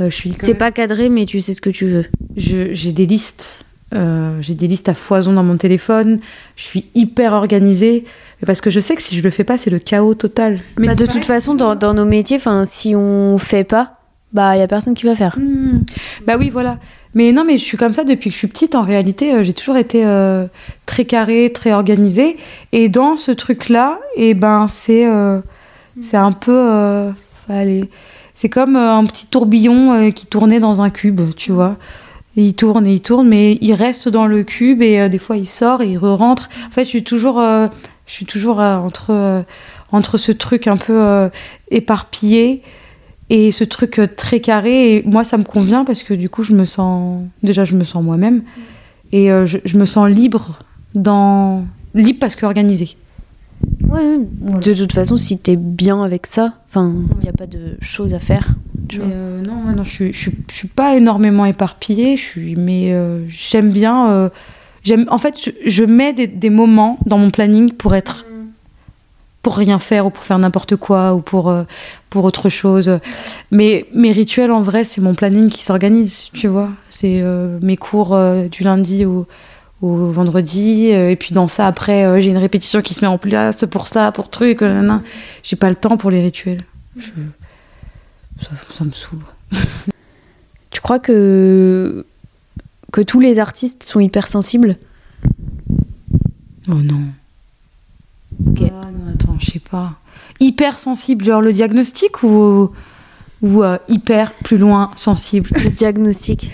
Euh, je suis.
C'est
même-
pas cadré, mais tu sais ce que tu veux.
Je- j'ai des listes. Euh, j'ai des listes à foison dans mon téléphone. Je suis hyper organisée. Parce que je sais que si je le fais pas, c'est le chaos total. Mais
Bah, de toute façon, dans, dans nos métiers, si on fait pas, bah, y a personne qui va faire.
Hmm. Bah oui, voilà. Mais non, mais je suis comme ça depuis que je suis petite. En réalité, euh, j'ai toujours été euh, très carrée, très organisée. Et dans ce truc-là, et ben, c'est c'est un peu. allez, c'est comme un petit tourbillon qui tournait dans un cube, tu vois. Et il tourne et il tourne, mais il reste dans le cube et euh, des fois il sort et il re-rentre. En fait, je suis toujours, euh, je suis toujours euh, entre, entre ce truc un peu éparpillé et ce truc très carré. Et moi, ça me convient parce que du coup, je me sens. Déjà, je me sens moi-même. Et je, je me sens libre dans. Libre parce que organisé.
Ouais, de toute façon, si t'es bien avec ça, enfin, il y a pas de choses à faire. Tu vois.
euh, non, non, je suis, je, suis, je suis pas énormément éparpillée. Je suis, mais euh, j'aime bien. euh, j'aime, en fait, je, je mets des, des moments dans mon planning pour être. Pour rien faire ou pour faire n'importe quoi ou pour, pour autre chose. Mais mes rituels, en vrai, c'est mon planning qui s'organise, tu vois. C'est mes cours du lundi au, au vendredi. euh, et puis dans ça, après, euh, j'ai une répétition qui se met en place pour ça, pour truc. euh. J'ai pas le temps pour les rituels. Je- ça, ça me saoule.
Tu crois que que tous les artistes sont hypersensibles?
Oh non.
Ok.
Ah non, attends, je sais pas. Hyper sensible, genre le diagnostic ou, ou euh, hyper plus loin sensible?
Le diagnostic.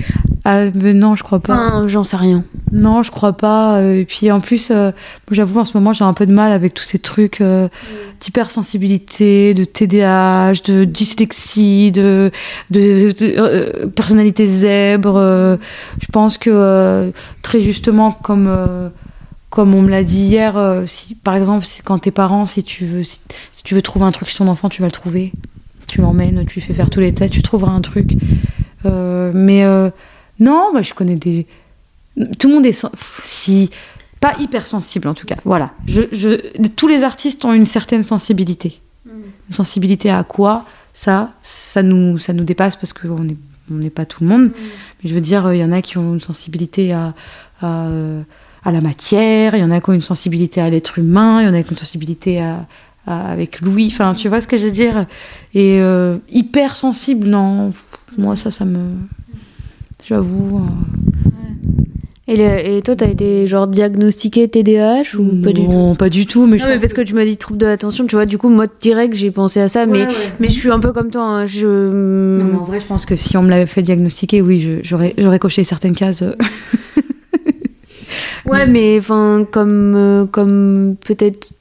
Ah, mais non, je crois pas.
Enfin, j'en sais rien.
Non, je crois pas. Et puis en plus, euh, j'avoue, en ce moment, j'ai un peu de mal avec tous ces trucs euh, d'hypersensibilité, de TDAH, de dyslexie, de, de, de, euh, personnalité zèbre. euh, je pense que très justement, comme, comme on me l'a dit hier, euh, si, par exemple, si, quand t'es parent, si tu, veux, si, si tu veux trouver un truc sur ton enfant, tu vas le trouver. Tu l'emmènes, tu lui fais faire tous les tests, tu trouveras un truc. Euh, mais euh, non, moi je connais des tout le monde est pff, si pas hypersensible en tout cas. Voilà. Je, je, tous les artistes ont une certaine sensibilité. Une sensibilité à quoi? Ça, ça nous, ça nous dépasse parce qu'on n'est on n'est pas tout le monde. Mais je veux dire, il y en a qui ont une sensibilité à, à, euh, à la matière, il y en a qui ont une sensibilité à l'être humain, il y en a qui ont une sensibilité à, avec Louis. Enfin, tu vois ce que je veux dire? Et euh, hypersensible, non. Moi, ça, ça me. J'avoue. euh,
Et, le- et toi, t'as été genre diagnostiqué TDAH ou pas du tout
Non, pas du tout. Mais je
Non, mais
pense
parce que tu m'as dit trouble de l'attention, tu vois, du coup, moi, direct, j'ai pensé à ça, mais,
Ouais,
mais je suis un peu comme toi. hein, Je...
Non, mais en vrai, je pense que si on me l'avait fait diagnostiquer, oui, je- j'aurais j'aurais coché certaines cases.
Ouais, mais enfin, comme, euh, comme peut-être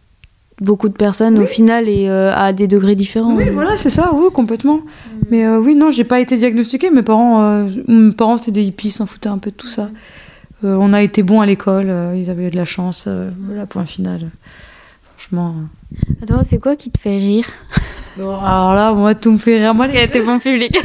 beaucoup de personnes au final et euh, à des degrés différents.
Oui, voilà, c'est ça, oui, complètement. Mais euh, oui, non, j'ai pas été diagnostiquée. Mes parents, euh, mes parents, c'était des hippies, ils s'en foutaient un peu de tout ça. Euh, on a été bons à l'école, euh, ils avaient de la chance. euh, voilà, point final. Franchement.
Attends, c'est quoi qui te fait rire?
Bon, alors là, moi, tout me fait rire. Moi, les-
t'es bon public.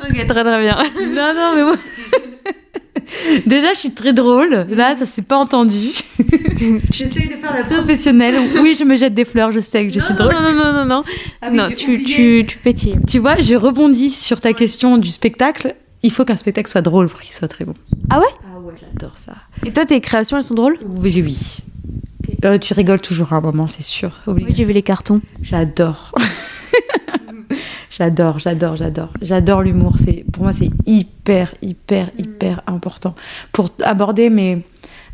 ok, très très bien.
Non, non, mais moi. Déjà, je suis très drôle. Là, ça s'est pas entendu. J'essaye de faire la professionnelle. Oui, je me jette des fleurs, je sais que je suis
non,
drôle.
non, non, non, non.
Ah
non,
j'ai
tu, tu, tu pétilles.
Tu vois, je rebondis sur ta question du spectacle. Il faut qu'un spectacle soit drôle pour qu'il soit très bon.
Ah ouais?
Ah ouais, j'adore ça.
Et toi, tes créations, elles sont drôles?
Oui, oui. Euh, tu rigoles toujours à un moment, c'est sûr.
Oui, j'ai vu les cartons.
J'adore. J'adore, j'adore, j'adore. J'adore l'humour. C'est pour moi c'est hyper, hyper, hyper important pour aborder mes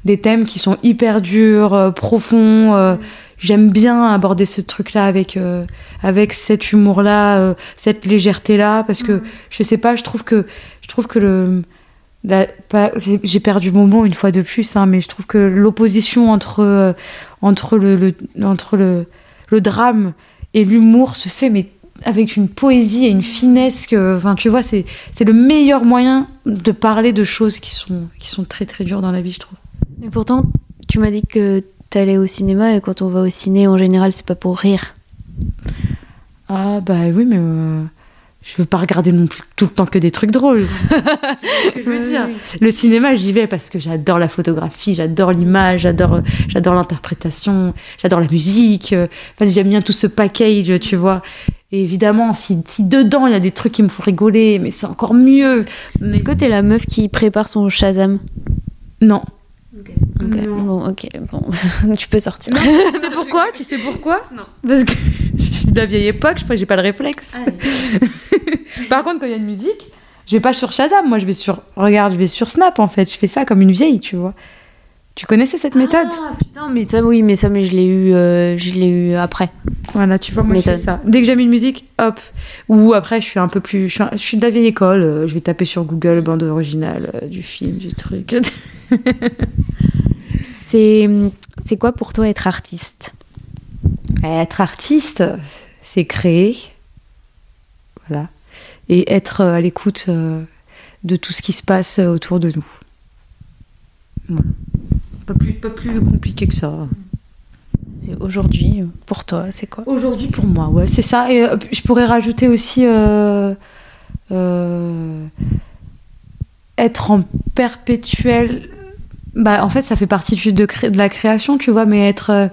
des thèmes qui sont hyper durs, euh, profonds. euh, J'aime bien aborder ce truc-là avec euh, avec cet humour-là, cette légèreté-là, parce que je sais pas, je trouve que je trouve que le j'ai perdu mon mot une fois de plus, hein, mais je trouve que l'opposition entre entre le, le- entre le, le drame et l'humour se fait mais avec une poésie et une finesse que enfin tu vois c'est c'est le meilleur moyen de parler de choses qui sont qui sont très très dures dans la vie je trouve.
Mais pourtant, tu m'as dit que t'allais au cinéma et quand on va au ciné, en général, c'est pas pour rire.
ah bah oui mais euh, je veux pas regarder non plus tout le temps que des trucs drôles. Je veux dire le cinéma j'y vais parce que j'adore la photographie j'adore l'image j'adore j'adore l'interprétation j'adore la musique euh, enfin j'aime bien tout ce package tu vois et évidemment si, si dedans il y a des trucs qui me font rigoler mais c'est encore mieux. Mais
Est-ce que t'es la meuf qui prépare son Shazam.
Non.
Ok,
Non.
bon, ok, bon, tu peux sortir.
tu sais pourquoi tu sais pourquoi?
Non.
parce que je suis de la vieille époque je crois que j'ai pas le réflexe. Par contre quand il y a une musique je vais pas sur Shazam moi je vais sur regarde je vais sur Snap en fait je fais ça comme une vieille tu vois tu connaissais cette méthode
Ah, putain, mais ça, oui, mais ça, mais je l'ai eu, euh, je l'ai eu après.
Voilà, tu vois, moi je fais
Méthode.
ça. Dès que j'aime une musique, hop. Ou après, je suis un peu plus. Je suis, un- je suis de la vieille école, euh, je vais taper sur Google bande originale euh, du film, du truc.
C'est, c'est quoi pour toi être artiste?
Être artiste, c'est créer. Voilà. Et être euh, à l'écoute euh, de tout ce qui se passe euh, autour de nous. Pas plus, pas plus compliqué que ça.
C'est aujourd'hui, pour toi, c'est quoi?
Aujourd'hui pour moi, ouais, c'est ça. Et euh, je pourrais rajouter aussi euh, euh, être en perpétuel. Bah, en fait, ça fait partie de, de la création, tu vois, mais être euh,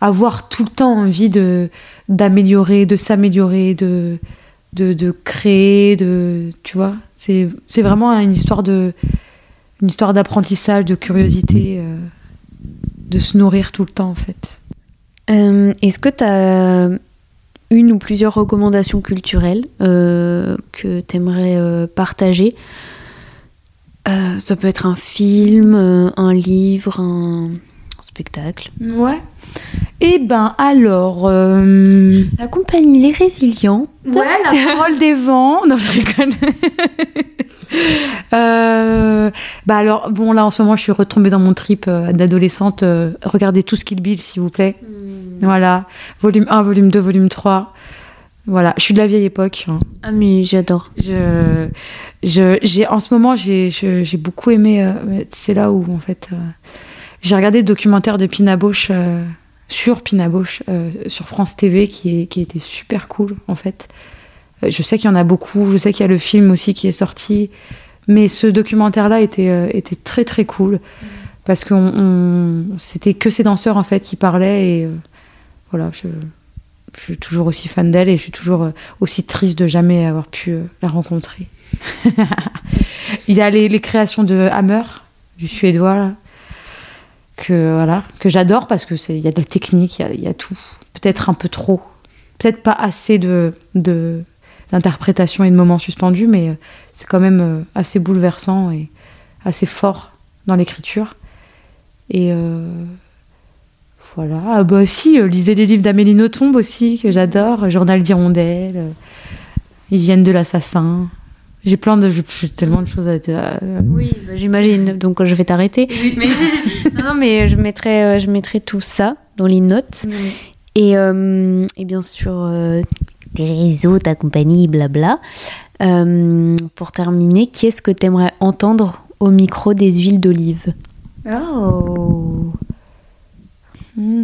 avoir tout le temps envie de d'améliorer, de s'améliorer, de, de de créer, de tu vois. C'est c'est vraiment une histoire de une histoire d'apprentissage, de curiosité, euh, de se nourrir tout le temps en fait.
Euh, Est-ce que tu as une ou plusieurs recommandations culturelles euh, que tu aimerais partager? Ça peut être un film, un livre, un spectacle.
Ouais. Eh ben alors, euh,
La compagnie Les Résilientes.
ouais, la parole des vents. Non, je rigole. Euh, bah alors, bon, là, en ce moment, je suis retombée dans mon trip euh, d'adolescente. Regardez tout ce qu'il Bill, s'il vous plaît.
Hmm.
Voilà. Volume 1, volume 2, volume 3. Voilà. Je suis de la vieille époque. hein.
Ah, mais j'adore.
Je, je, j'ai, en ce moment, j'ai, beaucoup aimé. euh, c'est là où, en fait, euh, j'ai regardé le documentaire de Pina Bausch euh, sur Pina Bausch euh, sur France TV qui, est, qui était super cool, en fait. Euh, je sais qu'il y en a beaucoup. Je sais qu'il y a le film aussi qui est sorti. Mais ce documentaire-là était, était très, très cool. Parce que c'était que ces danseurs, en fait, qui parlaient. Et voilà, je, je suis toujours aussi fan d'elle et je suis toujours aussi triste de jamais avoir pu la rencontrer. Il y a les, les créations de Hammer, du suédois, là, que, voilà, que j'adore parce que y a de la technique, il y a, tout. Peut-être un peu trop. Peut-être pas assez de, de, d'interprétation et de moments suspendus, mais euh, c'est quand même euh, assez bouleversant et assez fort dans l'écriture. Et euh, voilà. Ah bah si, lisez les livres d'Amélie Nothomb aussi, que j'adore. Journal d'Hirondelle, Hygiène de l'assassin. J'ai plein de... J'ai tellement de choses à... à-
Oui, bah, j'imagine. Donc, je vais t'arrêter. Mais... non, non, mais je mettrai, euh, je mettrai tout ça dans les notes. Et, euh, et bien sûr, euh, tes réseaux, ta compagnie, blabla. Euh, pour terminer, qui est-ce que tu aimerais entendre au micro des huiles d'olive?
Oh. Hmm.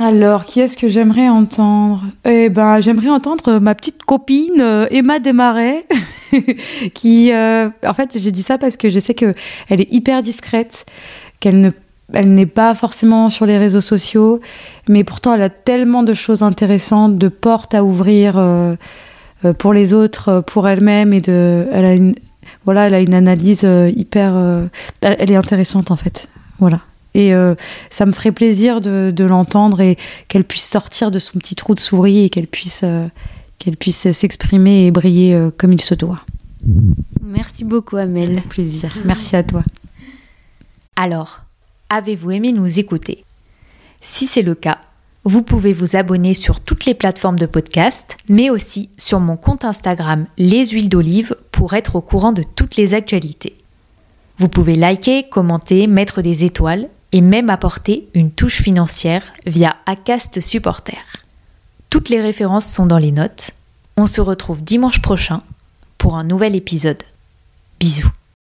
Alors, qui est-ce que j'aimerais entendre? Eh ben, j'aimerais entendre ma petite copine euh, Emma Desmarais, qui, euh, en fait, j'ai dit ça parce que je sais que elle est hyper discrète, qu'elle ne, elle n'est pas forcément sur les réseaux sociaux, mais pourtant elle a tellement de choses intéressantes, de portes à ouvrir euh, pour les autres, pour elle-même, et de, elle a une, voilà, elle a une analyse hyper, elle est intéressante en fait, voilà. Et euh, ça me ferait plaisir de, de l'entendre et qu'elle puisse sortir de son petit trou de souris et qu'elle puisse, euh, qu'elle puisse s'exprimer et briller euh, comme il se doit.
Merci beaucoup, Amel.
Plaisir. Merci à toi.
Alors, avez-vous aimé nous écouter? Si c'est le cas, vous pouvez vous abonner sur toutes les plateformes de podcast, mais aussi sur mon compte Instagram Les Huiles d'Olive pour être au courant de toutes les actualités. Vous pouvez liker, commenter, mettre des étoiles et même apporter une touche financière via Acast Supporter. Toutes les références sont dans les notes. On se retrouve dimanche prochain pour un nouvel épisode. Bisous